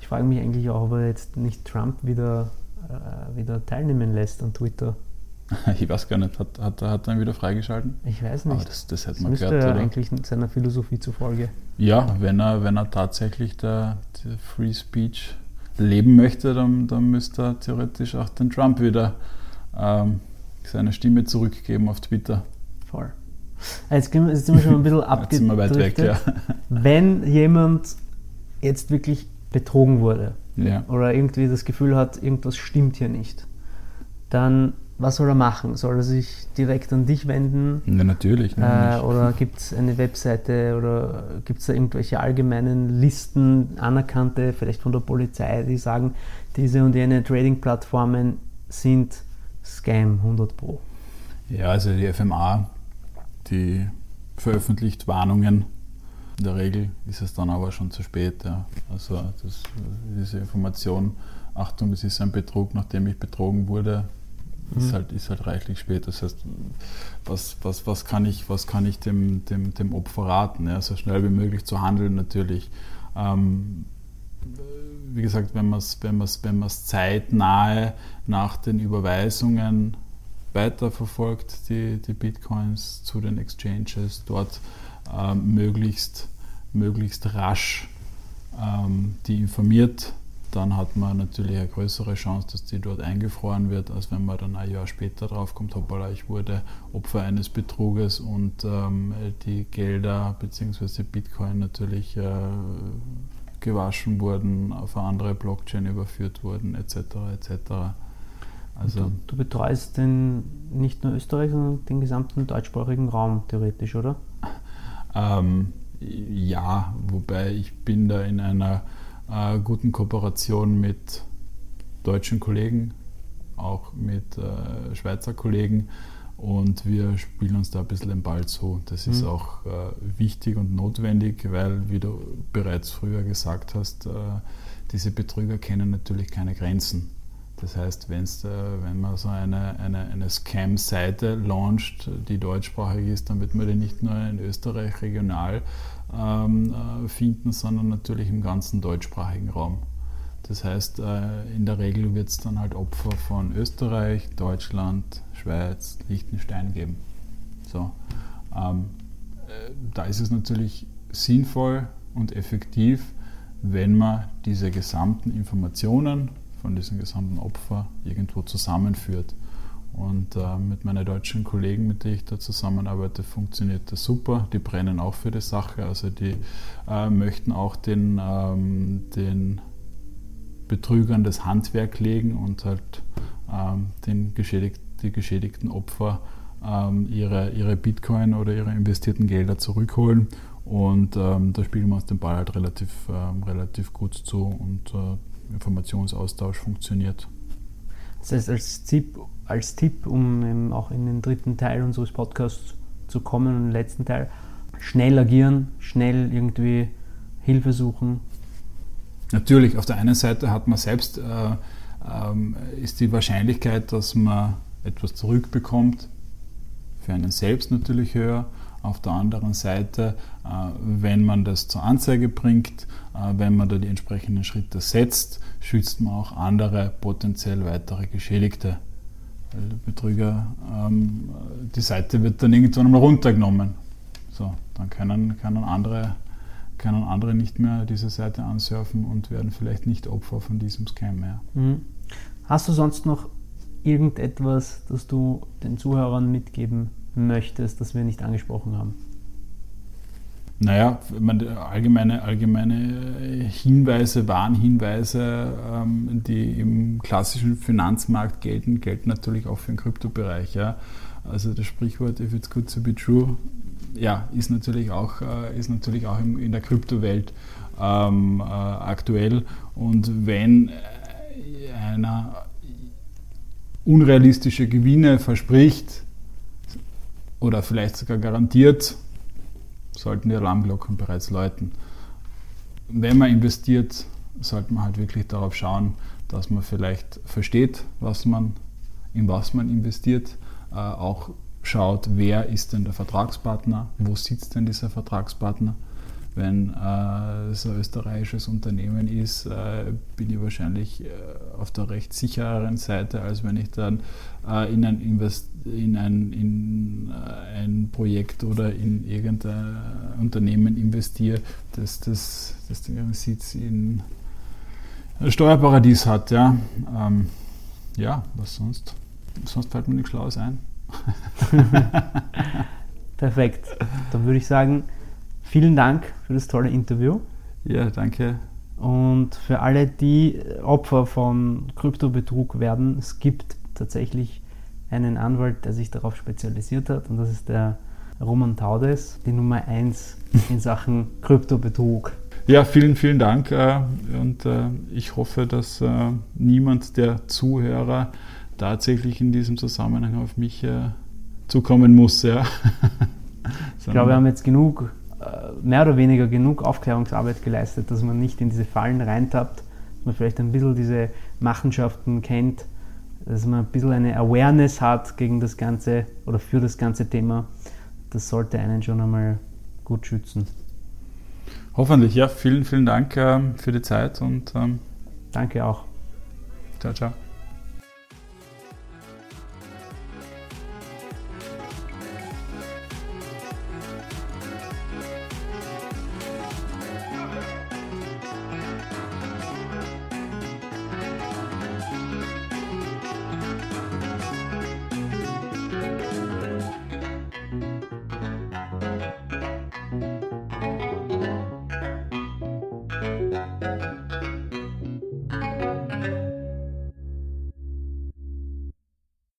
Ich frage mich eigentlich auch, ob er jetzt nicht Trump wieder, äh, wieder teilnehmen lässt an Twitter. Ich weiß gar nicht, hat, hat, er- hat er ihn wieder freigeschalten? Ich weiß Aber nicht. das, das hätte man gehört, oder? eigentlich seiner Philosophie zufolge. Ja, wenn er, wenn er tatsächlich der, der Free Speech leben möchte, dann, dann müsste er theoretisch auch den Trump wieder ähm, seine Stimme zurückgeben auf Twitter. Voll. Jetzt gehen wir- jetzt sind wir schon ein bisschen Jetzt sind wir weit weg, ja. abgedriftet. Wenn jemand jetzt wirklich betrogen wurde ja. oder irgendwie das Gefühl hat, irgendwas stimmt hier nicht, dann was soll er machen? Soll er sich direkt an dich wenden? Ja, natürlich. Äh, oder gibt es eine Webseite oder gibt es da irgendwelche allgemeinen Listen, anerkannte, vielleicht von der Polizei, die sagen, diese und jene Trading-Plattformen sind Scam 100 Pro? Ja, also die FMA, die veröffentlicht Warnungen. In der Regel ist es dann aber schon zu spät. Ja. Also das, diese Information, Achtung, das ist ein Betrug, nachdem ich betrogen wurde, ist, halt, ist halt reichlich spät. Das heißt, was, was, was kann ich, was kann ich dem, dem, dem Opfer raten? Ja? So schnell wie möglich zu handeln natürlich. Ähm, wie gesagt, wenn man es wenn man's, wenn man's zeitnahe nach den Überweisungen weiterverfolgt, die, die Bitcoins zu den Exchanges, dort ähm, möglichst, möglichst rasch ähm, die informiert, dann hat man natürlich eine größere Chance, dass die dort eingefroren wird, als wenn man dann ein Jahr später draufkommt, hoppala, ich wurde Opfer eines Betruges und ähm, die Gelder bzw. Bitcoin natürlich äh, gewaschen wurden, auf eine andere Blockchain überführt wurden, etc. etc. Also Du, du betreust den, nicht nur Österreich, sondern den gesamten deutschsprachigen Raum theoretisch, oder? Ähm, ja, wobei ich bin da in einer äh, guten Kooperation mit deutschen Kollegen, auch mit äh, Schweizer Kollegen und wir spielen uns da ein bisschen den Ball zu. Das ist Mhm. auch äh, wichtig und notwendig, weil, wie du bereits früher gesagt hast, äh, diese Betrüger kennen natürlich keine Grenzen. Das heißt, wenn's, wenn man so eine, eine, eine Scam-Seite launcht, die deutschsprachig ist, dann wird man die nicht nur in Österreich regional äh, finden, sondern natürlich im ganzen deutschsprachigen Raum. Das heißt, äh, in der Regel wird es dann halt Opfer von Österreich, Deutschland, Schweiz, Liechtenstein geben. So, ähm, äh, da ist es natürlich sinnvoll und effektiv, wenn man diese gesamten Informationen von diesen gesamten Opfern irgendwo zusammenführt. Und äh, mit meinen deutschen Kollegen, mit denen ich da zusammenarbeite, funktioniert das super. Die brennen auch für die Sache. Also die äh, möchten auch den, ähm, den Betrügern das Handwerk legen und halt ähm, den geschädigt, die geschädigten Opfer ähm, ihre, ihre Bitcoin oder ihre investierten Gelder zurückholen. Und ähm, da spielen wir uns den Ball halt relativ, ähm, relativ gut zu und äh, Informationsaustausch funktioniert. Das heißt, als Tipp, als Tipp um auch in den dritten Teil unseres Podcasts zu kommen und den letzten Teil, schnell agieren, schnell irgendwie Hilfe suchen. Natürlich, auf der einen Seite hat man selbst, äh, ähm, ist die Wahrscheinlichkeit, dass man etwas zurückbekommt, für einen selbst natürlich höher. Auf der anderen Seite, äh, wenn man das zur Anzeige bringt, äh, wenn man da die entsprechenden Schritte setzt, schützt man auch andere potenziell weitere Geschädigte. Betrüger, ähm, die Seite wird dann irgendwann einmal runtergenommen. So, dann können, können, andere, können andere nicht mehr diese Seite ansurfen und werden vielleicht nicht Opfer von diesem Scam mehr. Mhm. Hast du sonst noch irgendetwas, das du den Zuhörern mitgeben möchtest, das wir nicht angesprochen haben? Naja, allgemeine, allgemeine Hinweise, Warnhinweise, ähm, die im klassischen Finanzmarkt gelten, gelten natürlich auch für den Kryptobereich. Ja. Also das Sprichwort, if it's good to be true, ja, ist natürlich auch, äh, ist natürlich auch in der Kryptowelt ähm, äh, aktuell. Und wenn äh, einer unrealistische Gewinne verspricht, oder vielleicht sogar garantiert, sollten die Alarmglocken bereits läuten. Wenn man investiert, sollte man halt wirklich darauf schauen, dass man vielleicht versteht, was man, in was man investiert, äh, auch schaut, wer ist denn der Vertragspartner, wo sitzt denn dieser Vertragspartner wenn äh, es ein österreichisches Unternehmen ist, äh, bin ich wahrscheinlich auf der recht sichereren Seite, als wenn ich dann in, ein, Invest in, ein, in äh, ein Projekt oder in irgendein Unternehmen investiere, das, das, das den Sitz in ein Steuerparadies hat. Ja, ähm, ja was sonst? Sonst fällt mir nichts Schlaues ein. Perfekt. Dann würde ich sagen, Vielen Dank für das tolle Interview. Ja, danke. Und für alle, die Opfer von Kryptobetrug werden, es gibt tatsächlich einen Anwalt, der sich darauf spezialisiert hat und das ist der Roman Taudes, die Nummer 1 in Sachen Kryptobetrug. Ja, vielen, vielen Dank äh, und äh, ich hoffe, dass äh, niemand der Zuhörer tatsächlich in diesem Zusammenhang auf mich zukommen muss. Ja. ich glaube, wir haben jetzt genug mehr oder weniger genug Aufklärungsarbeit geleistet, dass man nicht in diese Fallen reintappt, dass man vielleicht ein bisschen diese Machenschaften kennt, dass man ein bisschen eine Awareness hat gegen das Ganze oder für das ganze Thema. Das sollte einen schon einmal gut schützen. Hoffentlich, ja. Vielen, vielen Dank ähm, für die Zeit und ähm, danke auch. Ciao, ciao.